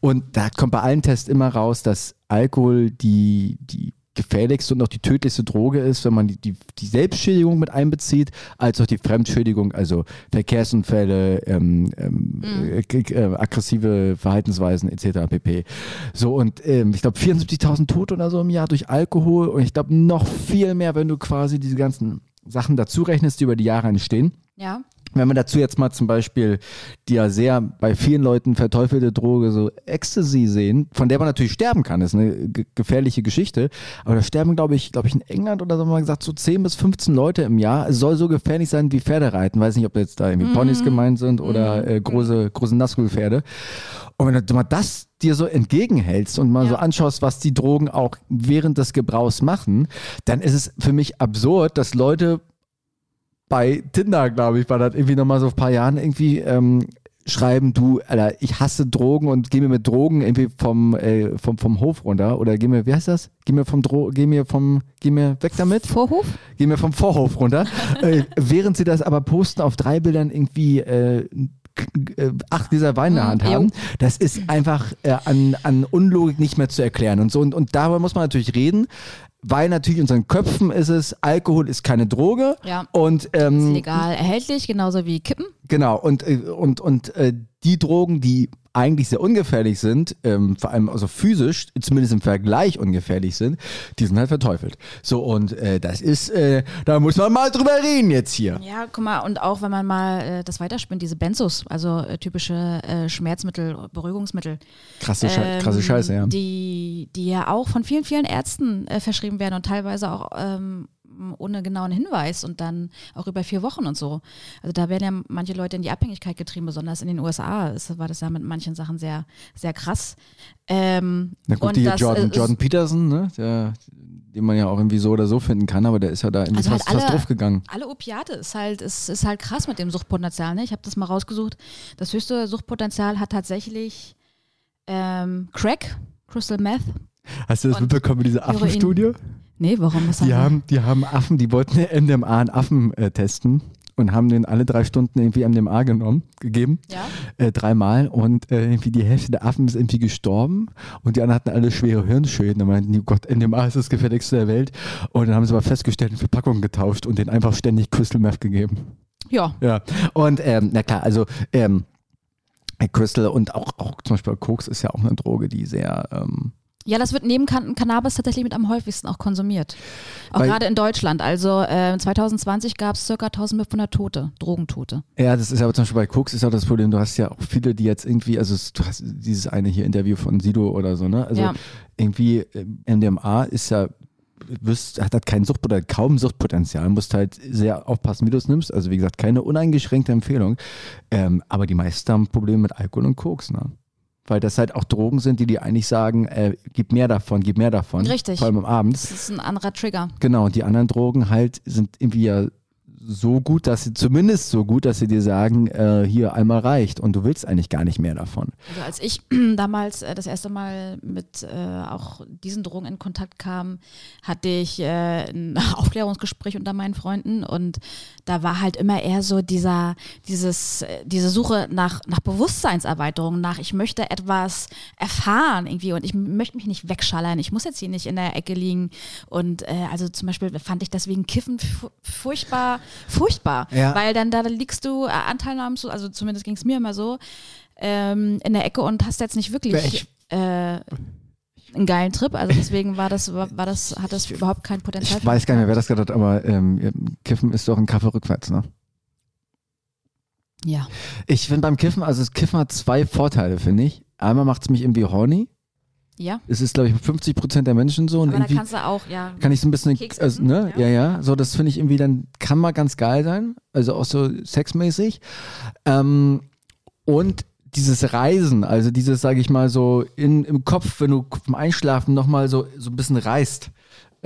Und da kommt bei allen Tests immer raus, dass Alkohol die, die gefährlichste und auch die tödlichste Droge ist, wenn man die, die, die Selbstschädigung mit einbezieht, als auch die Fremdschädigung, also Verkehrsunfälle, ähm, ähm, äh, k- äh, aggressive Verhaltensweisen etc. pp. So und ähm, ich glaube 74.000 Tote oder so im Jahr durch Alkohol und ich glaube noch viel mehr, wenn du quasi diese ganzen Sachen dazu rechnest, die über die Jahre entstehen. Ja. Wenn man dazu jetzt mal zum Beispiel die ja sehr bei vielen Leuten verteufelte Droge so Ecstasy sehen, von der man natürlich sterben kann, das ist eine ge- gefährliche Geschichte, aber da sterben glaube ich, glaube ich in England oder so haben wir gesagt so 10 bis 15 Leute im Jahr. Es soll so gefährlich sein wie Pferdereiten. Weiß nicht, ob jetzt da irgendwie Ponys gemeint sind oder äh, große große Nazgul-Pferde. Und wenn du mal das dir so entgegenhältst und mal Ja. so anschaust, was die Drogen auch während des Gebrauchs machen, dann ist es für mich absurd, dass Leute bei Tinder, glaube ich, war das irgendwie nochmal so ein paar Jahren irgendwie ähm, schreiben, du, Alter, ich hasse Drogen und geh mir mit Drogen irgendwie vom, äh, vom, vom Hof runter oder geh mir, wie heißt das? Geh mir vom Dro geh mir vom, geh mir weg damit, Vorhof? geh mir vom Vorhof runter. äh, während sie das aber posten auf drei Bildern irgendwie äh, äh, acht Gläser Wein in der Mhm, Hand jo. haben, das ist einfach äh, an, an Unlogik nicht mehr zu erklären. Und so, und, und darüber muss man natürlich reden, weil natürlich in unseren Köpfen ist es, Alkohol ist keine Droge. Ja. Und Ist ähm, legal erhältlich, genauso wie Kippen. Genau, und, äh, und, und äh, die Drogen, die eigentlich sehr ungefährlich sind, ähm, vor allem also physisch, zumindest im Vergleich ungefährlich sind, die sind halt verteufelt. So, und äh, das ist, äh, da muss man mal drüber reden jetzt hier. Ja, guck mal, und auch wenn man mal äh, das weiterspinnt, diese Benzos, also äh, typische äh, Schmerzmittel, Beruhigungsmittel. Krasse, Schei ähm, krasse Scheiße, ja. Die, die ja auch von vielen, vielen Ärzten äh, verschrieben werden und teilweise auch ähm, ohne genauen Hinweis und dann auch über vier Wochen und so. Also da werden ja manche Leute in die Abhängigkeit getrieben, besonders in den USA ist, war das ja mit manchen Sachen sehr, sehr krass. Ähm, Na gut, die Jordan, Jordan Peterson, ne? Der, den man ja auch irgendwie so oder so finden kann, aber der ist ja da irgendwie Also halt fast, fast alle- draufgegangen. Alle Opiate ist halt, ist, ist halt krass mit dem Suchtpotenzial. Ne? Ich habe das mal rausgesucht. Das höchste Suchtpotenzial hat tatsächlich ähm, Crack, Crystal Meth. Hast du das Und mitbekommen, diese Heroin. Affenstudie? Nee, warum? Was Die haben, die haben Affen, die wollten MDMA an Affen äh, testen und haben denen alle drei Stunden irgendwie MDMA genommen, gegeben. Ja? Äh, dreimal und äh, irgendwie die Hälfte der Affen ist irgendwie gestorben und die anderen hatten alle schwere Hirnschäden. Da meinten oh Gott, MDMA ist das gefährlichste der Welt. Und dann haben sie aber festgestellt, die Verpackung getauscht und denen einfach ständig Crystal Meth gegeben. Ja. Ja. Und ähm, na klar, also ähm, Crystal und auch, auch zum Beispiel Koks ist ja auch eine Droge, die sehr ähm, Ja, das wird neben Can Cannabis tatsächlich mit am häufigsten auch konsumiert. Auch Weil- gerade in Deutschland. Also äh, 2020 gab es ca. 1500 Tote, Drogentote. Ja, das ist aber zum Beispiel bei Koks ist auch das Problem, du hast ja auch viele, die jetzt irgendwie, also du hast dieses eine hier Interview von Sido oder so, ne? Also Ja. irgendwie ähm, MDMA ist ja, wirst, hat halt kein Suchtpotenzial, kaum Suchtpotenzial, musst halt sehr aufpassen, wie du es nimmst. Also wie gesagt, keine uneingeschränkte Empfehlung. Ähm, aber die meisten haben Probleme mit Alkohol und Koks, ne? Weil das halt auch Drogen sind, die dir eigentlich sagen, äh, gib mehr davon, gib mehr davon. Richtig. Vor allem am Abend. Das ist ein anderer Trigger. Genau, und die anderen Drogen halt sind irgendwie ja so gut, dass sie zumindest so gut, dass sie dir sagen, äh, hier einmal reicht und du willst eigentlich gar nicht mehr davon. Also als ich damals äh, das erste Mal mit äh, auch diesen Drogen in Kontakt kam, hatte ich äh, ein Aufklärungsgespräch unter meinen Freunden und da war halt immer eher so dieser, dieses, äh, diese Suche nach, nach Bewusstseinserweiterung, nach ich möchte etwas erfahren irgendwie und ich möchte mich nicht wegschallern, ich muss jetzt hier nicht in der Ecke liegen und äh, also zum Beispiel fand ich deswegen Kiffen fu- furchtbar, furchtbar, Ja. weil dann da liegst du äh, Anteilnahmen zu, also zumindest ging es mir immer so, ähm, in der Ecke und hast jetzt nicht wirklich Ich- äh, einen geilen Trip. Also deswegen war das, war, war das, hat das überhaupt kein Potenzial. Ich weiß gar nicht mehr, wer das gesagt hat, aber ähm, Kiffen ist doch ein Kaffee rückwärts, ne? Ja. Ich finde beim Kiffen, also das Kiffen hat zwei Vorteile, finde ich. Einmal macht es mich irgendwie horny. Ja. Es ist, glaube ich, 50 Prozent der Menschen so. Und Aber da kannst du auch, ja. kann ich so ein bisschen, also, ne? Ja. ja. ja, So, das finde ich irgendwie dann, kann mal ganz geil sein. Also auch so sexmäßig. Ähm, und dieses Reisen, also dieses, sage ich mal, so in, im Kopf, wenn du vom Einschlafen nochmal so, so ein bisschen reist.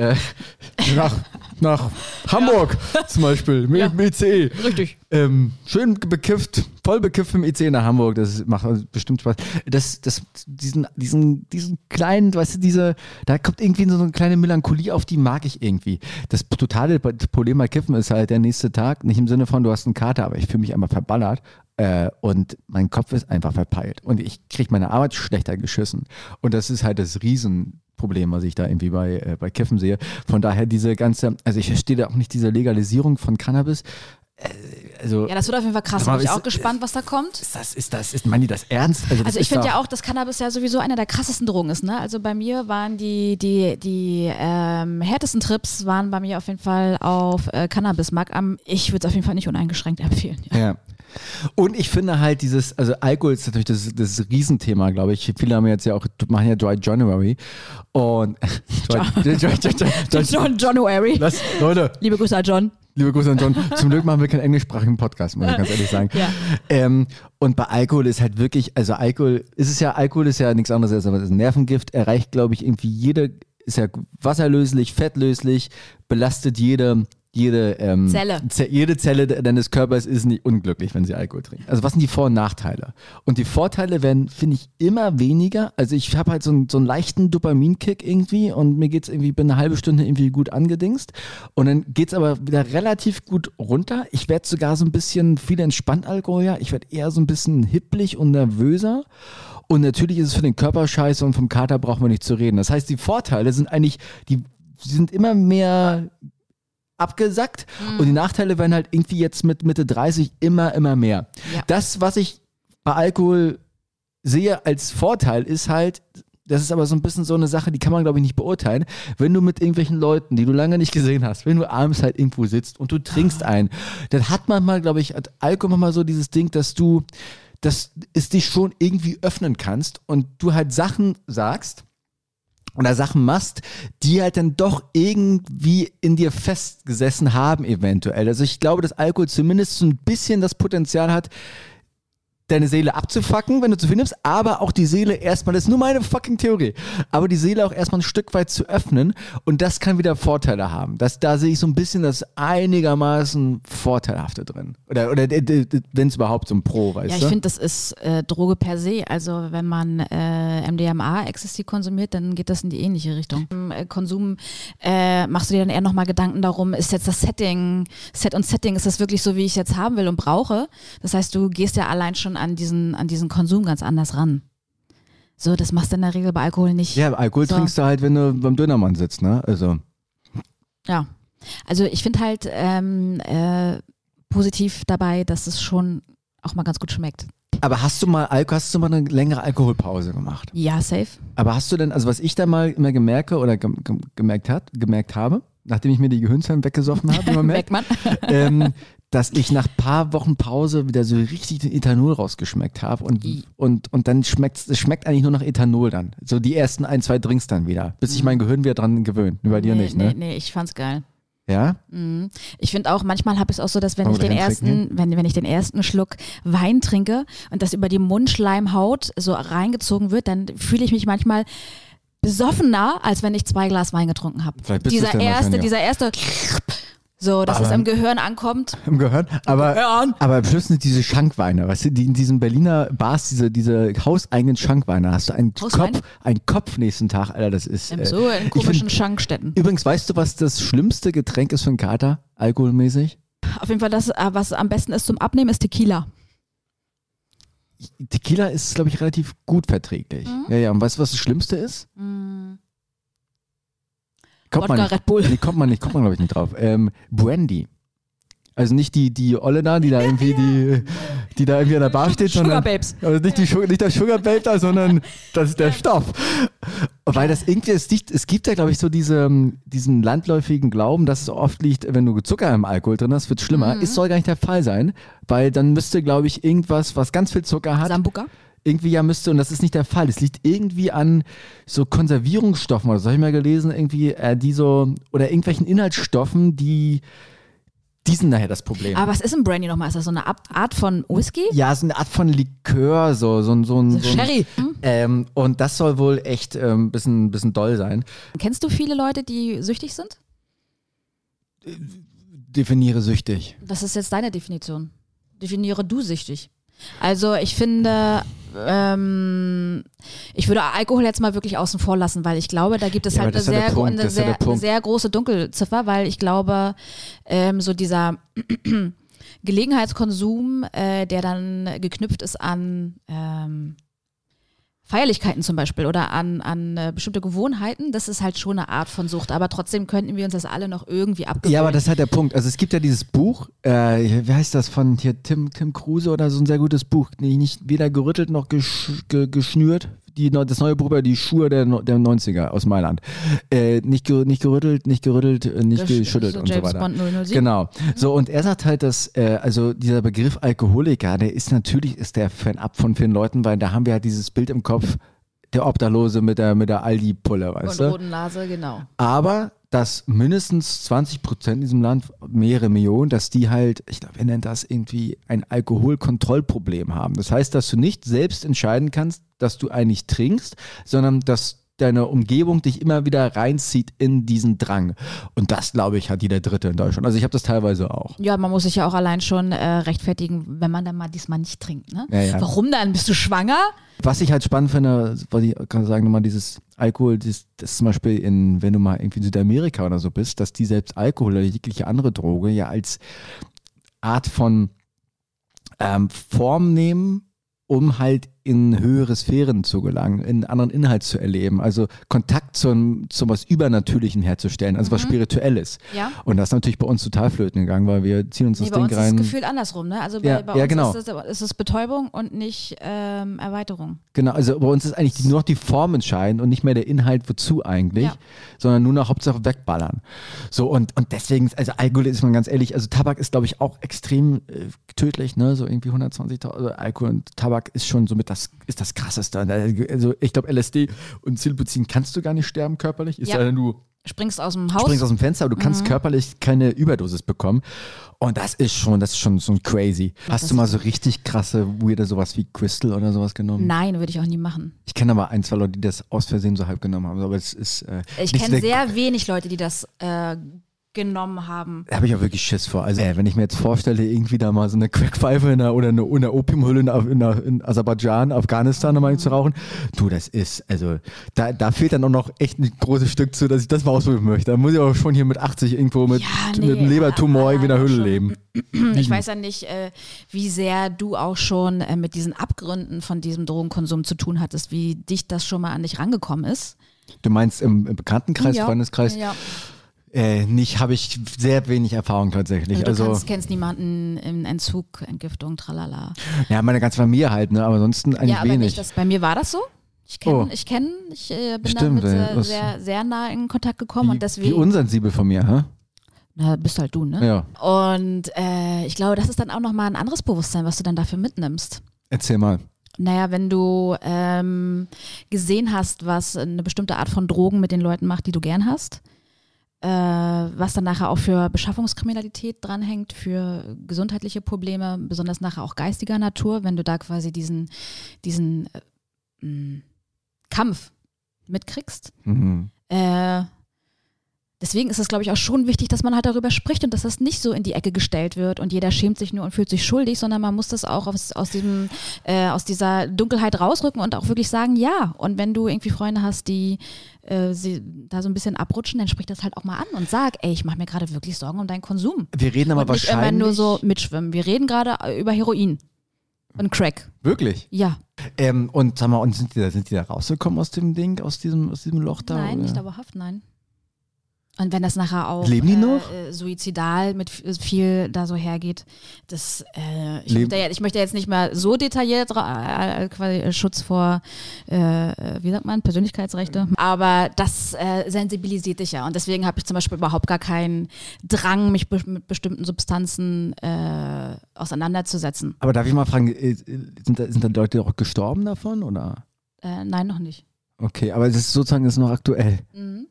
Äh, nach, nach Hamburg zum Beispiel, mit, mit ICE. Richtig. Ähm, schön bekifft, voll bekifft im IC nach Hamburg, das macht also bestimmt Spaß. Das, das, diesen, diesen, diesen kleinen, weißt du, diese, da kommt irgendwie so eine kleine Melancholie auf, die mag ich irgendwie. Das totale Problem bei Kiffen ist halt der nächste Tag, nicht im Sinne von, du hast einen Kater, aber ich fühle mich einmal verballert äh, und mein Kopf ist einfach verpeilt und ich kriege meine Arbeit schlechter geschissen. Und das ist halt das Riesenproblem, was ich da irgendwie bei, äh, bei Kiffen sehe. Von daher diese ganze, also ich verstehe da auch nicht diese Legalisierung von Cannabis. Äh, also Ja, das wird auf jeden Fall krass. Bin ich ist- auch gespannt, was da kommt. ist das, ist das, ist, meinen die das ernst? das Also ich finde ja auch, dass Cannabis ja sowieso einer der krassesten Drogen ist. Ne? Also bei mir waren die, die, die ähm, härtesten Trips waren bei mir auf jeden Fall auf äh, Cannabis-Mark. Am- Ich würde es auf jeden Fall nicht uneingeschränkt empfehlen. Ja. Ja. Und ich finde halt dieses, also Alkohol ist natürlich das, das Riesenthema, glaube ich. Viele haben jetzt ja auch, machen ja Dry January. Und Dry, Dry, Dry, John January. Leute, Liebe Grüße an John. Liebe Grüße an John. Zum Glück machen wir keinen englischsprachigen Podcast, muss ich ganz ehrlich sagen. Ja. Ähm, und bei Alkohol ist halt wirklich, also Alkohol, ist es ja, Alkohol ist ja nichts anderes als das Nervengift, erreicht, glaube ich, irgendwie jede, ist ja wasserlöslich, fettlöslich, belastet jede, jede ähm, Zelle. Ze jede Zelle de- deines Körpers ist nicht unglücklich, wenn sie Alkohol trinkt. Also was sind die Vor- und Nachteile? Und die Vorteile werden, finde ich, immer weniger. Also ich habe halt so, einen- so einen leichten Dopaminkick irgendwie und mir geht's irgendwie, bin eine halbe Stunde irgendwie gut angedingst und dann geht's aber wieder relativ gut runter. Ich werde sogar so ein bisschen viel entspannt Alkohol, ja. Ich werde eher so ein bisschen hipplig und nervöser. Und natürlich ist es für den Körper scheiße und vom Kater brauchen wir nicht zu reden. Das heißt, die Vorteile sind eigentlich, die sind immer mehr abgesackt und die Nachteile werden halt irgendwie jetzt mit Mitte 30 immer, immer mehr. Ja. Das, was ich bei Alkohol sehe als Vorteil, ist halt, das ist aber so ein bisschen so eine Sache, die kann man, glaube ich, nicht beurteilen. Wenn du mit irgendwelchen Leuten, die du lange nicht gesehen hast, wenn du abends halt irgendwo sitzt und du trinkst ein, dann hat man mal, glaube ich, hat Alkohol mal so dieses Ding, dass du, dass es dich schon irgendwie öffnen kannst und du halt Sachen sagst, oder Sachen machst, die halt dann doch irgendwie in dir festgesessen haben, eventuell. Also ich glaube, dass Alkohol zumindest so ein bisschen das Potenzial hat, deine Seele abzufacken, wenn du zu viel nimmst, aber auch die Seele erstmal, das ist nur meine fucking Theorie, aber die Seele auch erstmal ein Stück weit zu öffnen und das kann wieder Vorteile haben. Das, da sehe ich so ein bisschen das einigermaßen Vorteilhafte drin. Oder, oder wenn es überhaupt so ein Pro, weißt Ja, du? ich finde, das ist äh, Droge per se. Also wenn man äh, MDMA, Ecstasy konsumiert, dann geht das in die ähnliche Richtung. Im äh, Konsum äh, machst du dir dann eher nochmal Gedanken darum, ist jetzt das Setting, Set und Setting, ist das wirklich so, wie ich es jetzt haben will und brauche? Das heißt, du gehst ja allein schon an diesen, an diesen Konsum ganz anders ran. So, das machst du in der Regel bei Alkohol nicht. ja, Alkohol So. trinkst du halt, wenn du beim Dönermann sitzt, ne? Also. Ja. Also ich finde halt ähm, äh, positiv dabei, dass es schon auch mal ganz gut schmeckt. Aber hast du mal Alko, hast du mal eine längere Alkoholpause gemacht? Ja, safe. Aber hast du denn, also was ich da mal immer gemerke oder gem gem gemerkt hat, gemerkt habe, nachdem ich mir die Gehirnzellen weggesoffen habe, man merkt, ähm, dass ich nach paar Wochen Pause wieder so richtig den Ethanol rausgeschmeckt habe und, und, und dann schmeckt es schmeckt eigentlich nur nach Ethanol dann. So die ersten ein, zwei Drinks dann wieder, bis sich mein Gehirn wieder dran gewöhnt. Nur bei dir nee, nicht, nee, ne? nee, ich fand's geil. Ja? Mhm. Ich finde auch, manchmal habe ich es auch so, dass wenn Wollen ich den ersten, wenn, wenn ich den ersten Schluck Wein trinke und das über die Mundschleimhaut so reingezogen wird, dann fühle ich mich manchmal besoffener, als wenn ich zwei Glas Wein getrunken habe. Vielleicht bist du's Dieser erste, dieser erste, so, dass es Aber- im Gehirn ankommt. Im Gehirn. Aber, Gehirn. aber am Schluss sind diese Schankweine, weißt du, die in diesen Berliner Bars, diese, diese hauseigenen Schankweine, hast du einen Hauswein? Kopf, einen Kopf nächsten Tag, Alter, das ist. Äh, so in komischen find- Schankstätten. Übrigens, weißt du, was das schlimmste Getränk ist für einen Kater, alkoholmäßig? Auf jeden Fall, das, äh, was am besten ist zum Abnehmen, ist Tequila. Tequila ist, glaube ich, relativ gut verträglich. Mhm. Ja, ja. Und weißt du, was das Schlimmste ist? Kommt Wodka man nicht. Red Bull. Nee, kommt man nicht, kommt man, glaube ich, nicht drauf. Ähm, Brandy. Also nicht die, die Olle da, die da irgendwie, die, die da irgendwie an der Bar steht, Sugar sondern. Babes. Also nicht, die, nicht der Sugar Babe da, sondern das ist der Stoff. Weil das irgendwie, es, liegt, es gibt ja, glaube ich, so diese, diesen landläufigen Glauben, dass es oft liegt, wenn du Zucker im Alkohol drin hast, wird schlimmer. Mhm. Es soll gar nicht der Fall sein, weil dann müsste, glaube ich, irgendwas, was ganz viel Zucker hat, Sambuca. Irgendwie ja müsste, und das ist nicht der Fall. Es liegt irgendwie an so Konservierungsstoffen, oder das habe ich mal gelesen, irgendwie, äh, die so, oder irgendwelchen Inhaltsstoffen, die, die sind nachher das Problem. Aber was ist ein Brandy nochmal? Ist das so eine Art von Whisky? ja, so eine Art von Likör, so, so, ein- so, ein- So so ein- Sherry. Hm? Ähm, und das soll wohl echt ein ähm, bisschen, bisschen doll sein. Kennst du viele Leute, die süchtig sind? Definiere süchtig. Das ist jetzt deine Definition. Definiere du süchtig. Also ich finde, ähm, ich würde Alkohol jetzt mal wirklich außen vor lassen, weil ich glaube, da gibt es Ja, halt eine sehr, Punkt, eine, sehr, eine sehr große Dunkelziffer, weil ich glaube, ähm, so dieser Gelegenheitskonsum, äh, der dann geknüpft ist an ähm, Feierlichkeiten zum Beispiel oder an, an äh, bestimmte Gewohnheiten, das ist halt schon eine Art von Sucht. Aber trotzdem könnten wir uns das alle noch irgendwie abgewöhnen. Ja, aber das ist halt der Punkt. Also es gibt ja dieses Buch, äh, wie heißt das von hier Tim, Tim Kruse oder so ein sehr gutes Buch, nee, nicht weder gerüttelt noch gesch, ge, geschnürt. Die, das neue über die Schuhe der, der 90er aus Mailand. Äh, nicht, nicht gerüttelt, nicht gerüttelt, äh, nicht Gesch- geschüttelt so und so James weiter. Bond 007. Genau. So, und er sagt halt, dass, äh, also dieser Begriff Alkoholiker, der ist natürlich, ist der fernab von vielen Leuten, weil da haben wir halt dieses Bild im Kopf, der Obdachlose mit der, mit der Aldi-Pulle, weißt Und du? roten Nase, genau. Aber dass mindestens 20 Prozent in diesem Land, mehrere Millionen, dass die halt, ich glaube, er nennt das irgendwie ein Alkoholkontrollproblem haben. Das heißt, dass du nicht selbst entscheiden kannst, dass du eigentlich trinkst, sondern dass deine Umgebung dich immer wieder reinzieht in diesen Drang. Und das, glaube ich, hat jeder Dritte in Deutschland. Also ich habe das teilweise auch. Ja, man muss sich ja auch allein schon äh, rechtfertigen, wenn man dann mal diesmal nicht trinkt. Ne? Ja, ja. Warum dann? Bist du schwanger? Was ich halt spannend finde, was ich kann sagen, nochmal dieses Alkohol, das, das zum Beispiel in, wenn du mal irgendwie in Südamerika oder so bist, dass die selbst Alkohol oder jegliche andere Droge ja als Art von ähm, Form nehmen, um halt in höhere Sphären zu gelangen, in anderen Inhalt zu erleben, also Kontakt zum, zum was Übernatürlichen herzustellen, also was Spirituelles. Ja. Und das ist natürlich bei uns total flöten gegangen, weil wir ziehen uns Nee, das bei Ding uns ist rein. das Gefühl andersrum. Ne? Also bei, Ja, bei ja, uns genau. ist, es, ist es Betäubung und nicht ähm, Erweiterung. Genau, also bei uns ist eigentlich die, nur noch die Form entscheidend und nicht mehr der Inhalt, wozu eigentlich, Ja. sondern nur noch Hauptsache wegballern. So und, und deswegen, also Alkohol ist man ganz ehrlich, also Tabak ist glaube ich auch extrem äh, tödlich, ne, so irgendwie 120.000, also Alkohol und Tabak ist schon so mit das ist das Krasseste. Also ich glaube, LSD und Silbuzin kannst du gar nicht sterben körperlich. Ist Ja. ja. du Springst aus dem Haus. springst aus dem Fenster, aber du Mhm. kannst körperlich keine Überdosis bekommen. Und das ist schon, das ist schon so crazy. Hast das du mal so richtig krasse, weirde sowas wie Crystal oder sowas genommen? Nein, würde ich auch nie machen. Ich kenne aber ein, zwei Leute, die das aus Versehen so halb genommen haben. Aber es ist. Äh, Ich kenne sehr wenig Leute, die das äh, genommen haben. Da habe ich auch wirklich Schiss vor. Also, äh, wenn ich mir jetzt vorstelle, irgendwie da mal so eine Crackpfeife in einer, oder eine, eine Opiumhülle in, in, in Aserbaidschan, Afghanistan nochmal zu rauchen, du, das ist, also, da, da fehlt dann auch noch echt ein großes Stück zu, dass ich das mal ausprobieren möchte. Da muss ich auch schon hier mit 80 irgendwo mit, Ja, mit nee, einem Lebertumor irgendwie in der schon. leben. Ich weiß ja nicht, äh, wie sehr du auch schon äh, mit diesen Abgründen von diesem Drogenkonsum zu tun hattest, wie dicht das schon mal an dich rangekommen ist. Du meinst im, im Bekanntenkreis, Ja. Freundeskreis? Ja. Äh, nicht, habe ich sehr wenig Erfahrung tatsächlich. Also du Also, kannst, kennst niemanden im Entzug, Entgiftung, tralala. ja, meine ganze Familie halt, ne, aber ansonsten eigentlich ja, aber wenig. nicht, das, bei mir war das so. Ich kenne, Oh. ich kenne, ich äh, bin Stimmt, damit das- sehr, sehr nah in Kontakt gekommen wie, und wie deswegen, unsensibel von mir, hä? na, bist halt du, ne? Ja, Und äh, ich glaube, das ist dann auch nochmal ein anderes Bewusstsein, was du dann dafür mitnimmst. erzähl mal. Naja, wenn du ähm, gesehen hast, was eine bestimmte Art von Drogen mit den Leuten macht, die du gern hast, was dann nachher auch für Beschaffungskriminalität dranhängt, für gesundheitliche Probleme, besonders nachher auch geistiger Natur, wenn du da quasi diesen, diesen äh, mh, Kampf mitkriegst. Mhm. Äh, deswegen ist es, glaube ich, auch schon wichtig, dass man halt darüber spricht und dass das nicht so in die Ecke gestellt wird und jeder schämt sich nur und fühlt sich schuldig, sondern man muss das auch aus, aus, diesem, äh, aus dieser Dunkelheit rausrücken und auch wirklich sagen, ja. Und wenn du irgendwie Freunde hast, die äh, sie da so ein bisschen abrutschen, dann sprich das halt auch mal an und sag, ey, ich mache mir gerade wirklich Sorgen um deinen Konsum. Wir reden aber und nicht wahrscheinlich. immer nur so mitschwimmen. Wir reden gerade äh, über Heroin und Crack. Wirklich? Ja. Ähm, und sag mal, und sind die, da, sind die da rausgekommen aus dem Ding, aus diesem, aus diesem Loch da? Nein, oder? nicht dauerhaft, nein. Und wenn das nachher auch Leben die äh, noch? Äh, suizidal mit viel da so hergeht, das äh, ich, möchte ja, ich möchte jetzt nicht mehr so detailliert äh, quasi äh, Schutz vor äh, wie sagt man Persönlichkeitsrechte, aber das sensibilisiert dich ja und deswegen habe ich zum Beispiel überhaupt gar keinen Drang, mich be mit bestimmten Substanzen auseinanderzusetzen. Aber darf ich mal fragen, sind da, sind da Leute auch gestorben davon? Oder? Nein, noch nicht. Okay, aber es ist sozusagen ist noch aktuell. Mhm.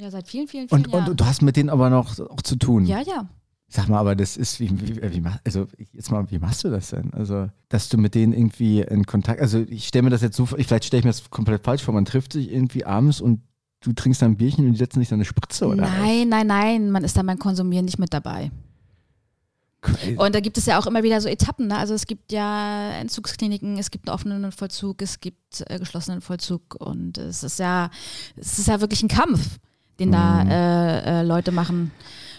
Ja, seit vielen, vielen, vielen Und, Jahren. und du hast mit denen aber noch auch zu tun. ja, ja. Sag mal, aber das ist, wie, wie, wie, mach- also jetzt mal, wie machst du das denn? Also, dass du mit denen irgendwie in Kontakt, also ich stelle mir das jetzt so, vor- ich- vielleicht stelle ich mir das komplett falsch vor, man trifft sich irgendwie abends und du trinkst dann ein Bierchen und die setzen sich dann eine Spritze oder? Nein, nein, nein, man ist da beim Konsumieren nicht mit dabei. Crazy. Und da gibt es ja auch immer wieder so Etappen. Ne? Also es gibt ja Entzugskliniken, es gibt einen offenen Vollzug, es gibt äh, geschlossenen Vollzug und es ist ja, es ist ja wirklich ein Kampf, den da Mhm. äh, äh, Leute machen.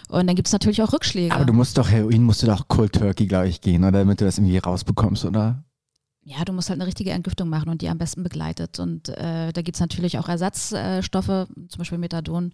Und dann gibt es natürlich auch Rückschläge. Aber du musst doch, Heroin musst du doch Cold Turkey, glaube ich, gehen, oder? Damit du das irgendwie rausbekommst, oder? ja, du musst halt eine richtige Entgiftung machen und die am besten begleitet. Und äh, da gibt es natürlich auch Ersatzstoffe, zum Beispiel Methadon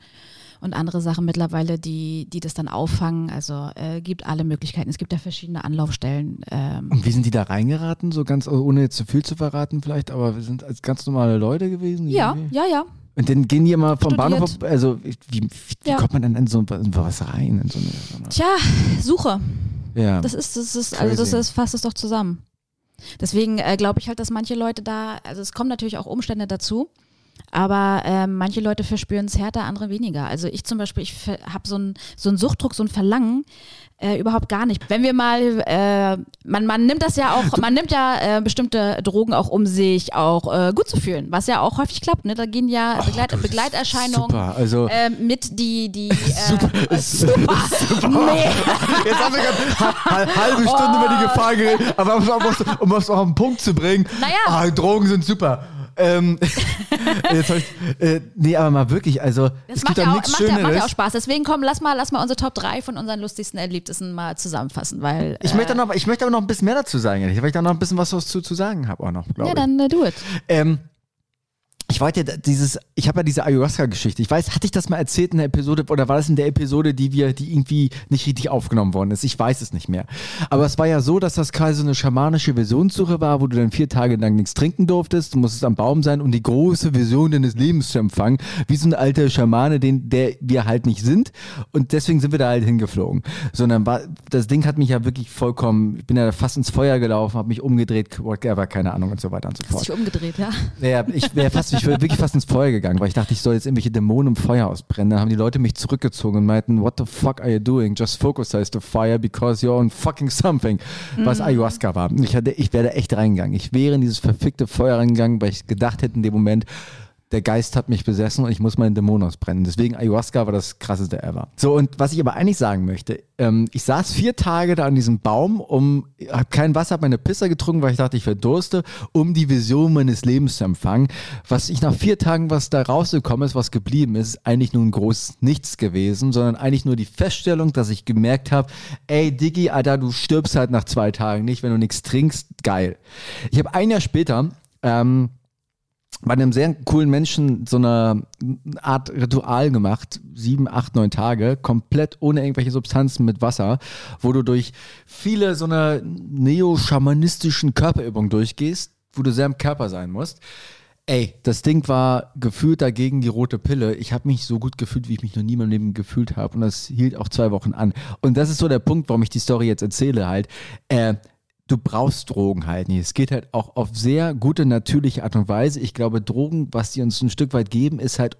und andere Sachen mittlerweile, die, die das dann auffangen. Also äh, gibt alle Möglichkeiten. Es gibt ja verschiedene Anlaufstellen. Ähm, Und wie sind die da reingeraten, so ganz, ohne jetzt zu viel zu verraten vielleicht, aber wir sind als ganz normale Leute gewesen? ja, irgendwie? ja, ja. Und dann gehen die immer vom Studiert. Bahnhof, also wie, wie, Ja. kommt man denn in so in was rein? In so eine, Tja, Suche. ja. Das ist, das ist, also das ist, fasst es doch zusammen. Deswegen äh, glaube ich halt, dass manche Leute da, also es kommen natürlich auch Umstände dazu, aber ähm, manche Leute verspüren es härter, andere weniger. Also ich zum Beispiel, ich habe so einen so einen Suchtdruck, so ein Verlangen, äh, überhaupt gar nicht. Wenn wir mal, äh, man, man nimmt das ja auch, man nimmt ja äh, bestimmte Drogen auch, um sich auch äh, gut zu fühlen, was ja auch häufig klappt. Ne? Da gehen ja Begleit, Oh, ist Begleiterscheinungen Super, also ähm, mit, die, die äh, Super, ist- super. Nee. jetzt haben wir gerade ha- ha- halbe Stunde über die Gefahr geredet, aber um, es auf den Punkt zu bringen, Naja. ah, Drogen sind super. Ähm, jetzt ich, äh, nee, aber mal wirklich, also Das es macht gibt ja, auch, nichts macht, ja, macht ja auch Schöneres. Spaß. Deswegen komm, lass mal, lass mal unsere Top 3 von unseren lustigsten Erlebnissen mal zusammenfassen, weil. Ich äh, möchte, noch, ich möchte aber noch ein bisschen mehr dazu sagen, weil ich da noch ein bisschen was zu, zu sagen habe auch noch, glaube Ja, ich. dann äh, do it. Ähm, ich wollte ja dieses, ich habe ja diese Ayahuasca-Geschichte. Ich weiß, hatte ich das mal erzählt in der Episode oder war das in der Episode, die wir, die irgendwie nicht richtig aufgenommen worden ist? Ich weiß es nicht mehr. Aber es war ja so, dass das quasi so eine schamanische Visionssuche war, wo du dann vier Tage lang nichts trinken durftest. Du musstest am Baum sein, um die große Vision deines Lebens zu empfangen. Wie so ein alter Schamane, den, der wir halt nicht sind. Und deswegen sind wir da halt hingeflogen. Sondern war, das Ding hat mich ja wirklich vollkommen, ich bin ja fast ins Feuer gelaufen, habe mich umgedreht, whatever, keine Ahnung und so weiter und so Hast fort. dich umgedreht, ja? Ja, ich wäre fast, ich wäre wirklich fast ins Feuer gegangen, weil ich dachte, ich soll jetzt irgendwelche Dämonen im Feuer ausbrennen. Dann haben die Leute mich zurückgezogen und meinten, what the fuck are you doing? Just focus the fire because you're on fucking something. Was Ayahuasca war. Ich, hatte, ich wäre da echt reingegangen. Ich wäre in dieses verfickte Feuer reingegangen, weil ich gedacht hätte in dem Moment, der Geist hat mich besessen und ich muss meinen Dämon ausbrennen. Deswegen Ayahuasca war das krasseste ever. So, und was ich aber eigentlich sagen möchte, ähm, ich saß vier Tage da an diesem Baum, um, hab kein Wasser, hab meine Pisser getrunken, weil ich dachte, ich verdurste, um die Vision meines Lebens zu empfangen. Was ich nach vier Tagen, was da rausgekommen ist, was geblieben ist, ist eigentlich nur ein großes Nichts gewesen, sondern eigentlich nur die Feststellung, dass ich gemerkt habe, ey Diggi, Alter, du stirbst halt nach zwei Tagen nicht, wenn du nichts trinkst, geil. Ich habe ein Jahr später, ähm, bei einem sehr coolen Menschen so eine Art Ritual gemacht, sieben, acht, neun Tage, komplett ohne irgendwelche Substanzen mit Wasser, wo du durch viele so eine neo-schamanistischen Körperübungen durchgehst, wo du sehr im Körper sein musst. Ey, das Ding war gefühlt dagegen die rote Pille. Ich habe mich so gut gefühlt, wie ich mich noch nie in meinem Leben gefühlt habe. Und das hielt auch zwei Wochen an. Und das ist so der Punkt, warum ich die Story jetzt erzähle halt. Äh, du brauchst Drogen halt nicht. Es geht halt auch auf sehr gute, natürliche Art und Weise. Ich glaube, Drogen, was die uns ein Stück weit geben, ist halt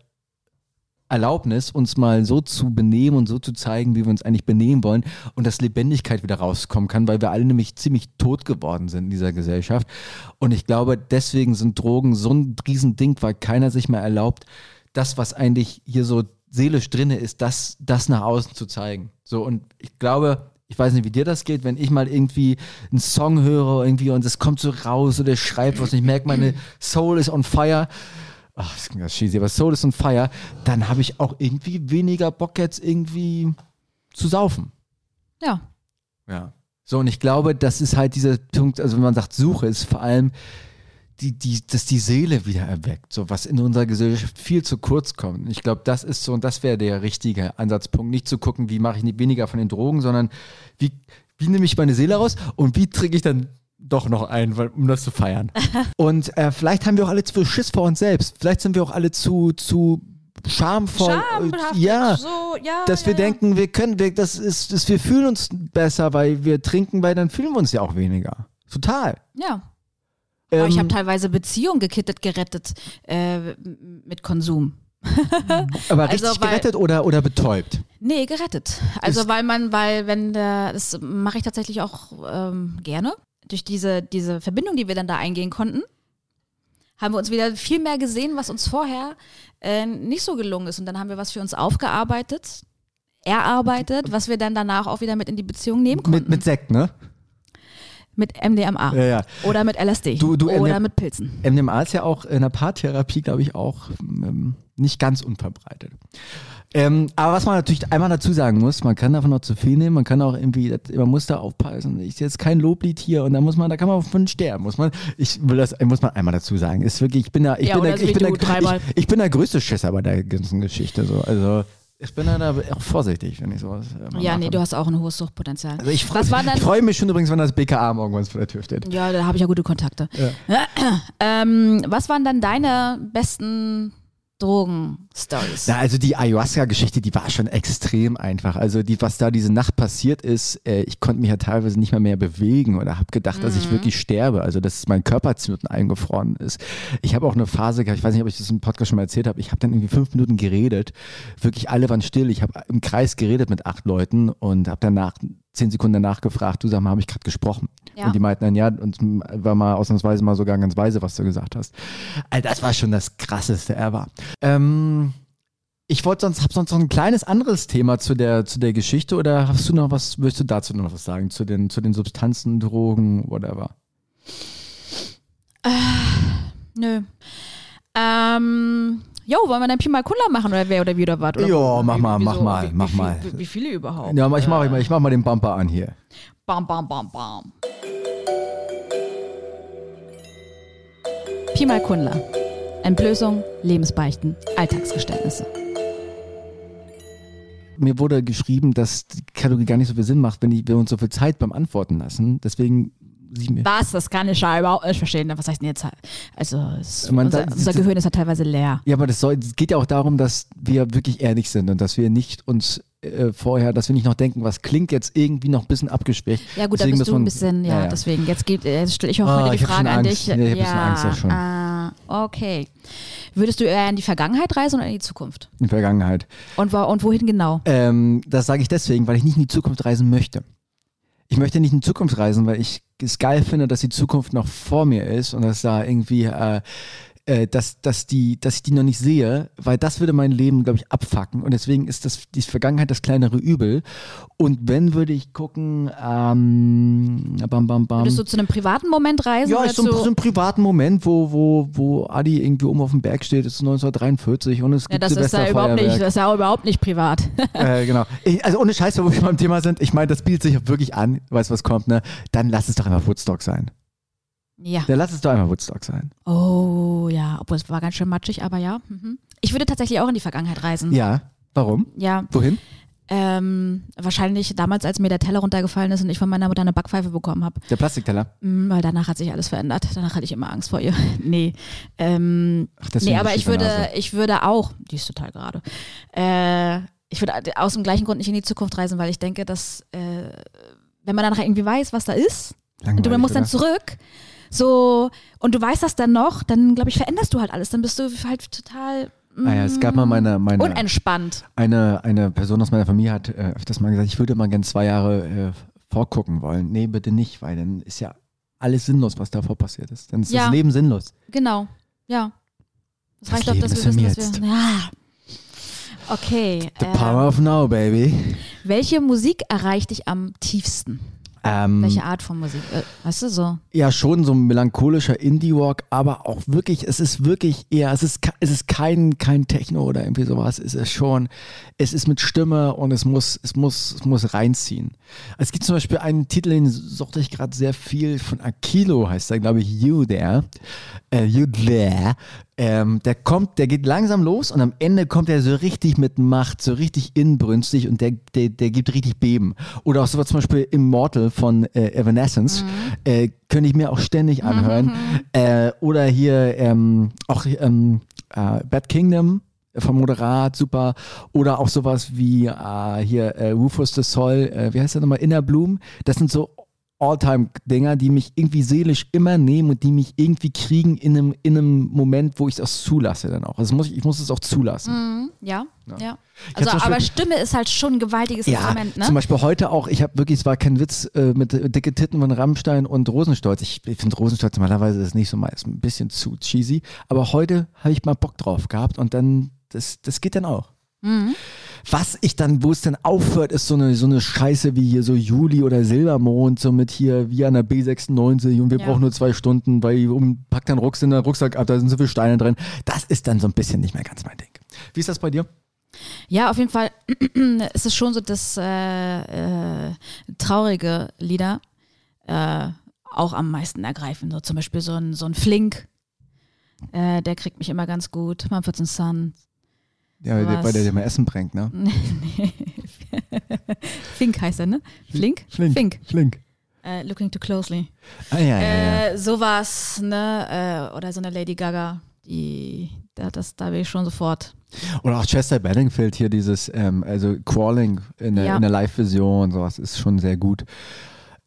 Erlaubnis, uns mal so zu benehmen und so zu zeigen, wie wir uns eigentlich benehmen wollen und dass Lebendigkeit wieder rauskommen kann, weil wir alle nämlich ziemlich tot geworden sind in dieser Gesellschaft. Und ich glaube, deswegen sind Drogen so ein Riesending, weil keiner sich mehr erlaubt, das, was eigentlich hier so seelisch drinne ist, das, das nach außen zu zeigen. So, und ich glaube, ich weiß nicht, wie dir das geht, wenn ich mal irgendwie einen Song höre irgendwie und es kommt so raus oder ich schreibe was und ich merke, meine Soul is on fire. Ach, das klingt cheesy, aber Soul is on fire, dann habe ich auch irgendwie weniger Bock jetzt irgendwie zu saufen. Ja. Ja. So, und ich glaube, das ist halt dieser Punkt, also wenn man sagt Suche, ist vor allem die, die, dass die Seele wieder erweckt, so was in unserer Gesellschaft viel zu kurz kommt. Ich glaube, das ist so, und das wäre der richtige Ansatzpunkt, nicht zu gucken, wie mache ich nicht weniger von den Drogen, sondern wie, wie nehme ich meine Seele raus und wie trinke ich dann doch noch ein, um das zu feiern. und äh, vielleicht haben wir auch alle zu viel Schiss vor uns selbst. Vielleicht sind wir auch alle zu, zu schamvoll. Schambehaftet, ja, so, ja, dass wir ja. denken, wir können, wir, das ist, das, wir fühlen uns besser, weil wir trinken, weil dann fühlen wir uns ja auch weniger. Total. Ja. Aber ich Ähm, habe teilweise Beziehungen gekittet, gerettet äh, mit Konsum. aber also, richtig weil- gerettet oder, oder betäubt? Nee, gerettet. Also weil man, weil wenn der, das mache ich tatsächlich auch ähm, gerne. Durch diese, diese Verbindung, die wir dann da eingehen konnten, haben wir uns wieder viel mehr gesehen, was uns vorher äh, nicht so gelungen ist. Und dann haben wir was für uns aufgearbeitet, erarbeitet, was wir dann danach auch wieder mit in die Beziehung nehmen konnten. Mit, mit Sekt, ne? Mit MDMA. Ja, ja. Oder mit LSD. Du- du, oder MD- mit Pilzen. MDMA ist ja auch in der Paartherapie, glaube ich, auch ähm, nicht ganz unverbreitet. Ähm, aber was man natürlich einmal dazu sagen muss, man kann davon noch zu viel nehmen, man kann auch irgendwie, man muss da aufpassen. Ich jetzt kein Loblied hier und da muss man, da kann man von sterben, muss man. Ich will das, muss man einmal dazu sagen. Ist wirklich, ich bin da, ich Ja, bin da, ich bin da, ich, ich bin der größte Schisser bei der ganzen Geschichte. So, also ich bin da, da auch vorsichtig, wenn ich sowas. Äh, Ja, mache. nee, du hast auch ein hohes Suchtpotenzial. Also ich freue freu mich schon übrigens, wenn das BKA morgen bei uns vor der Tür steht. Ja, da habe ich ja gute Kontakte. ähm, was waren dann deine besten Drogen-Stories? Na, also die Ayahuasca-Geschichte, die war schon extrem einfach. Also die, was da diese Nacht passiert ist, äh, ich konnte mich ja teilweise nicht mal mehr bewegen oder habe gedacht, dass ich wirklich sterbe. Also dass mein Körper zu eingefroren ist. Ich habe auch eine Phase gehabt, ich weiß nicht, ob ich das im Podcast schon mal erzählt habe, ich habe dann irgendwie fünf Minuten geredet. Wirklich alle waren still. Ich habe im Kreis geredet mit acht Leuten und habe danach zehn Sekunden danach gefragt, du sag mal, habe ich gerade gesprochen? Ja. Und die meinten dann, ja, und war mal ausnahmsweise mal sogar ganz weise, was du gesagt hast. Also das war schon das krasseste ever. Ähm, ich wollte sonst, hab sonst noch ein kleines anderes Thema zu der, zu der Geschichte oder hast du noch was, willst du dazu noch was sagen? Zu den, zu den Substanzen, Drogen, whatever. Nö. Ähm, jo, wollen wir dann Pi mal Kula machen oder wer oder wie oder was? Jo, mach mal, mach mal, wie, mach wie, mal. Wie, viele überhaupt? Ja, aber ich mach, ich mach mal den Bumper an hier. Bam, bam, bam, bam. Pi mal Kundler. Entblößung, Lebensbeichten, Alltagsgeständnisse. Mir wurde geschrieben, dass die Kategorie gar nicht so viel Sinn macht, wenn wir uns so viel Zeit beim Antworten lassen. Deswegen sie mir. Was? Das kann ich ja überhaupt nicht verstehen. Was heißt denn jetzt? Also, es, Man unser, sagt- unser Gehirn ist ja teilweise leer. Ja, aber das soll, es geht ja auch darum, dass wir wirklich ehrlich sind und dass wir nicht uns äh, vorher, dass wir nicht noch denken, was klingt jetzt irgendwie noch ein bisschen abgeschwächt. Ja gut, da Deswegen bist du ein bisschen, ja, ja, ja. deswegen. Jetzt, jetzt stelle ich auch Ah, heute die Frage an dich. Nee, ich bisschen Angst jetzt schon. Ah, okay. Würdest du eher in die Vergangenheit reisen oder in die Zukunft? In der Vergangenheit. Und, wo- und wohin genau? Ähm, das sage ich deswegen, weil ich nicht in die Zukunft reisen möchte. Ich möchte nicht in Zukunft reisen, weil ich es geil finde, dass die Zukunft noch vor mir ist und dass da irgendwie, äh, äh, dass, dass, die, dass ich die noch nicht sehe, weil das würde mein Leben, glaube ich, abfacken. Und deswegen ist das, die Vergangenheit das kleinere Übel. Und wenn, würde ich gucken, ähm, bam, bam, bam. Würdest du zu einem privaten Moment reisen Ja, so zu... so ein privaten Moment, wo, wo, wo Adi irgendwie oben auf dem Berg steht, ist 1943 und es ja, gibt das ist ja überhaupt nicht, das ist ja überhaupt nicht privat. äh, genau. Ich, also ohne Scheiß, wo wir beim Thema sind, ich meine, das bietet sich wirklich an, weißt du, was kommt, ne? Dann lass es doch einfach Woodstock sein. Ja. Dann lass es doch einfach Woodstock sein. Oh ja, obwohl es war ganz schön matschig, aber ja. Mhm. Ich würde tatsächlich auch in die Vergangenheit reisen. Ja. Warum? Ja, Wohin? ähm, wahrscheinlich damals, als mir der Teller runtergefallen ist und ich von meiner Mutter eine Backpfeife bekommen habe. Der Plastikteller. Mm, Weil danach hat sich alles verändert. Danach hatte ich immer Angst vor ihr. nee. Ähm, Ach, nee, aber ich würde, Nase. ich würde auch, die ist total gerade. Äh, ich würde aus dem gleichen Grund nicht in die Zukunft reisen, weil ich denke, dass äh, wenn man danach irgendwie weiß, was da ist, und du musst dann oder? zurück, so, und du weißt das dann noch, dann glaube ich, veränderst du halt alles. Dann bist du halt total Ah ja, es gab mal meine, meine unentspannt. eine, eine Person aus meiner Familie hat äh, öfters mal gesagt, ich würde mal gerne zwei Jahre äh, vorgucken wollen. Nee, bitte nicht, weil dann ist ja alles sinnlos, was davor passiert ist. Dann ist Ja. das Leben sinnlos. Genau, ja. Das, Das reicht Leben dass ist wir wissen, dass wir. Ja. Okay. The ähm, power of now, baby. welche Musik erreicht dich am tiefsten? Ähm, Welche Art von Musik? Äh, weißt du so? Ja, schon so ein melancholischer Indie-Walk, aber auch wirklich, es ist wirklich eher, es ist, es ist kein, kein Techno oder irgendwie sowas, es ist schon, es ist mit Stimme und es muss, es muss, es muss reinziehen. Es gibt zum Beispiel einen Titel, den suchte ich gerade sehr viel, von Akilo heißt der, glaube ich, You There, äh, You There, ähm, der kommt, der geht langsam los und am Ende kommt er so richtig mit Macht, so richtig inbrünstig und der, der, der gibt richtig Beben. Oder auch sowas zum Beispiel Immortal von äh, Evanescence, äh, könnte ich mir auch ständig anhören. Äh, oder hier ähm, auch ähm, äh, Bad Kingdom vom Moderat, super. Oder auch sowas wie äh, hier äh, Rufus the Soul, äh, wie heißt der nochmal, Inner Bloom. Das sind so Alltime-Dinger, die mich irgendwie seelisch immer nehmen und die mich irgendwie kriegen in einem, in einem Moment, wo ich das zulasse dann auch. Also muss ich, ich muss es auch zulassen. Mhm, ja, ja. hab Also, Beispiel- aber Stimme ist halt schon ein gewaltiges Ja, Instrument, ne? zum Beispiel heute auch, ich habe wirklich, es war kein Witz, äh, mit äh, dicke Titten von Rammstein und Rosenstolz. Ich, ich finde Rosenstolz normalerweise ist nicht so meist ein bisschen zu cheesy, aber heute habe ich mal Bock drauf gehabt und dann, das, das geht dann auch. Mhm. Was ich dann, wo es dann aufhört, ist so eine, so eine Scheiße wie hier so Juli oder Silbermond, so mit hier wie an der B96 und wir Ja. brauchen nur zwei Stunden, weil um, pack deinen Rucksack in den Rucksack ab, da sind so viele Steine drin. Das ist dann so ein bisschen nicht mehr ganz mein Ding. Wie ist das bei dir? Ja, auf jeden Fall ist es schon so, dass äh, äh, traurige Lieder äh, auch am meisten ergreifen. So zum Beispiel so ein, so ein Flink, äh, der kriegt mich immer ganz gut. Mumford Son. Ja, weil der, weil der dir mal Essen bringt, ne? Fink heißt er, ne? Flink? Flink. Fink. Flink. Äh, looking too closely. Ah, ja, ja, ja. Äh, sowas, ne? Äh, oder so eine Lady Gaga, die, da, das, da will ich schon sofort. Oder auch Chester Benningfield hier, dieses, ähm, also Crawling in der, Ja. in der Live-Version, sowas ist schon sehr gut.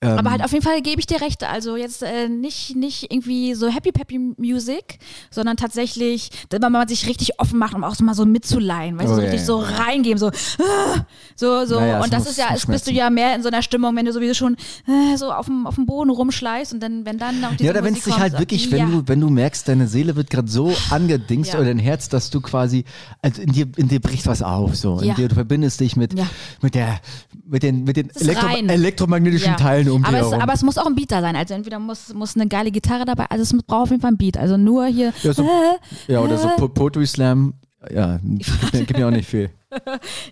Ähm, Aber halt auf jeden Fall gebe ich dir recht. Also jetzt äh, nicht, nicht irgendwie so Happy Peppy Music, sondern tatsächlich, dass man sich richtig offen macht, um auch so mal so mitzuleihen, weißt Oh, du, so ja, richtig ja. so reingeben, so, ah, so, so. Naja, und das muss- ist ja, bist du ja mehr in so einer Stimmung, wenn du sowieso schon äh, so auf dem, auf dem Boden rumschleißt und dann, wenn dann auch diese ja, oder wenn es dich halt so, wirklich, ja. wenn du, wenn du merkst, deine Seele wird gerade so angedingst Ja. oder dein Herz, dass du quasi, also in dir, in dir bricht was auf, so. In Ja. dir, du verbindest dich mit, Ja. mit der, mit den, mit den Elektro rein. elektromagnetischen Ja. Teilen um aber es, aber es muss auch ein Beat da sein. Also entweder muss, muss eine geile Gitarre dabei, also es braucht auf jeden Fall ein Beat. Also nur hier. Ja, so- äh, ja, oder so äh. Po- Poetry Slam, ja, gibt mir, auch nicht viel.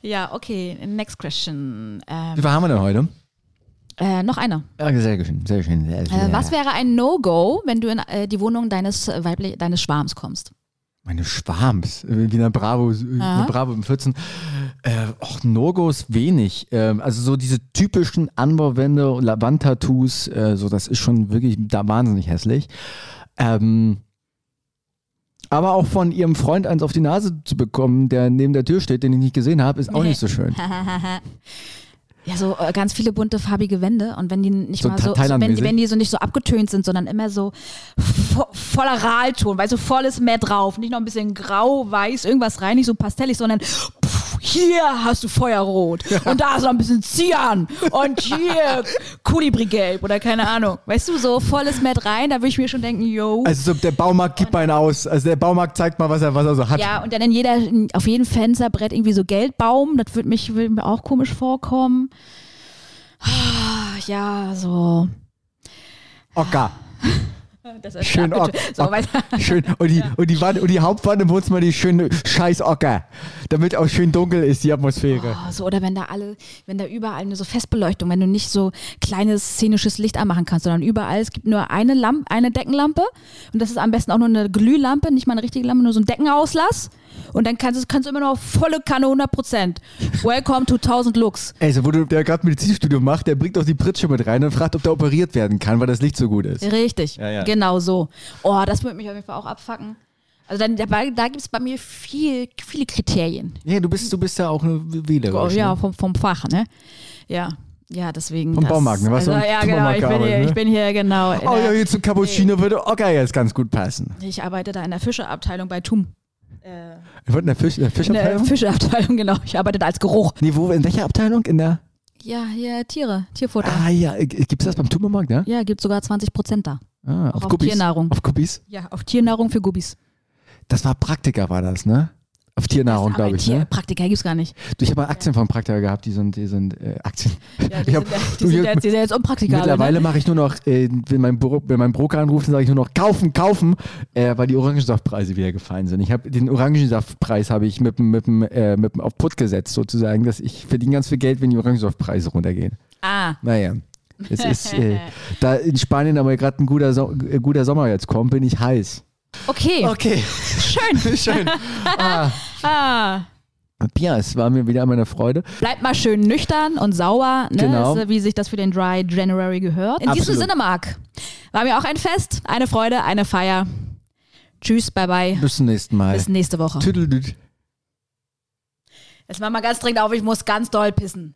Ja, okay. Next question. Ähm, Wie viel haben wir denn heute? äh, noch einer. Ja, sehr schön, sehr schön. Sehr, Äh, sehr. was wäre ein No-Go, wenn du in äh, die Wohnung deines, äh, weiblich, deines Schwarms kommst? Meine Schwarms, äh, wie eine Bravo, eine Bravo im 14. Äh, auch No-Gos wenig. Ähm, also so diese typischen Anbauwände, Wandtattoos, äh, so das ist schon wirklich da wahnsinnig hässlich. Ähm, aber auch von ihrem Freund eins auf die Nase zu bekommen, der neben der Tür steht, den ich nicht gesehen habe, ist auch nicht so schön. Ja, so äh, ganz viele bunte farbige Wände und wenn die nicht So mal so, so wenn, Thailand-mäßig? wenn die so nicht so abgetönt sind, sondern immer so vo voller Rahlton, weil so volles mehr drauf, nicht noch ein bisschen grau, weiß, irgendwas rein, nicht so pastellig, sondern pff, hier hast du Feuerrot und da ist noch ein bisschen Cyan und hier Kolibrigelb oder keine Ahnung. Weißt du, so volles Matt rein, da würde ich mir schon denken, yo. Also so der Baumarkt gibt einen aus. Also der Baumarkt zeigt mal, was er, was er so hat. Ja, und dann in jeder, auf jedem Fensterbrett irgendwie so Geldbaum, das würde mich, würde mir auch komisch vorkommen. Ah, Ja, so. Ocker. Schön. Ocker. So. Schön. Und die, und die, Wand, und die Hauptwand im Wohnzimmer, die schöne scheiß Ocker. Damit auch schön dunkel ist, die Atmosphäre. Oh, so, oder wenn da alle, wenn da überall nur so Festbeleuchtung, wenn du nicht so kleines szenisches Licht anmachen kannst, sondern überall, es gibt nur eine Lampe, eine Deckenlampe und das ist am besten auch nur eine Glühlampe, nicht mal eine richtige Lampe, nur so ein Deckenauslass und dann kannst du, kannst du immer noch volle Kanne 100 Prozent. Welcome to 1000 Lux. Ey, so wo du, der gerade Medizinstudium macht, der bringt auch die Pritsche mit rein und fragt, ob der operiert werden kann, weil das Licht so gut ist. Richtig, Ja, ja. genau so. Oh, das würde mich auf jeden Fall auch abfacken. Also dann, da gibt es bei mir viel, viele Kriterien. Ja, du bist, du bist ja auch eine Wählerin. Oh, ja, vom, vom Fach, ne? Ja, ja, deswegen. Vom das, Baumarkt, ne? Was also, ja, genau. Ich bin, hier, gearbeitet, ich bin hier genau. Oh ja, hier zum Cappuccino würde Ocker jetzt ganz gut passen. Ich arbeite da in der Fischeabteilung bei TUM. Ich wollte in der, Fisch, in der In der Fischabteilung? Fischeabteilung, genau. Ich arbeite da als Geruch. Nee, wo, in welcher Abteilung? In der. Ja, hier Tiere, Tierfutter. Ah ja, gibt es das beim Tumormarkt, ja? Ja, gibt sogar 20 Prozent da. Ah, auf Guppies. Tiernahrung. Auf Guppies. Ja, auf Tiernahrung für Gubbis. Das war Praktika, war das, ne? Auf Tiernahrung, glaube ich, Tier, ne? Praktika gibt's gar nicht. Du, ich habe mal Aktien von Praktika gehabt, die sind, die sind äh, Aktien. Ja, Ich hab- die, sind, die, sind, jetzt, die sind jetzt unpraktikabel. Mittlerweile Ne? mache ich nur noch, äh, wenn, mein Bro, wenn mein Broker anruft, dann sage ich nur noch kaufen, kaufen, äh, weil die Orangensaftpreise wieder gefallen sind. Ich habe den Orangensaftpreis habe ich mit, dem- mit, äh, mit dem auf Put gesetzt sozusagen, dass ich verdiene ganz viel Geld, wenn die Orangensaftpreise runtergehen. Ah, Naja. Es ist, äh, da in Spanien aber gerade ein guter, so äh, guter Sommer jetzt kommt, bin ich heiß. Okay. Okay, Schön. schön. ah. Ah. Ja, es war mir wieder eine Freude. Bleibt mal schön nüchtern und sauer, ne? Genau. so wie sich das für den Dry January gehört. In diesem Absolut. Sinne, Marc, war mir auch ein Fest, eine Freude, eine Feier. Tschüss, bye bye. Bis zum nächsten Mal. Bis nächste Woche. Tüdelüt. Jetzt mach mal ganz dringend auf, ich muss ganz doll pissen.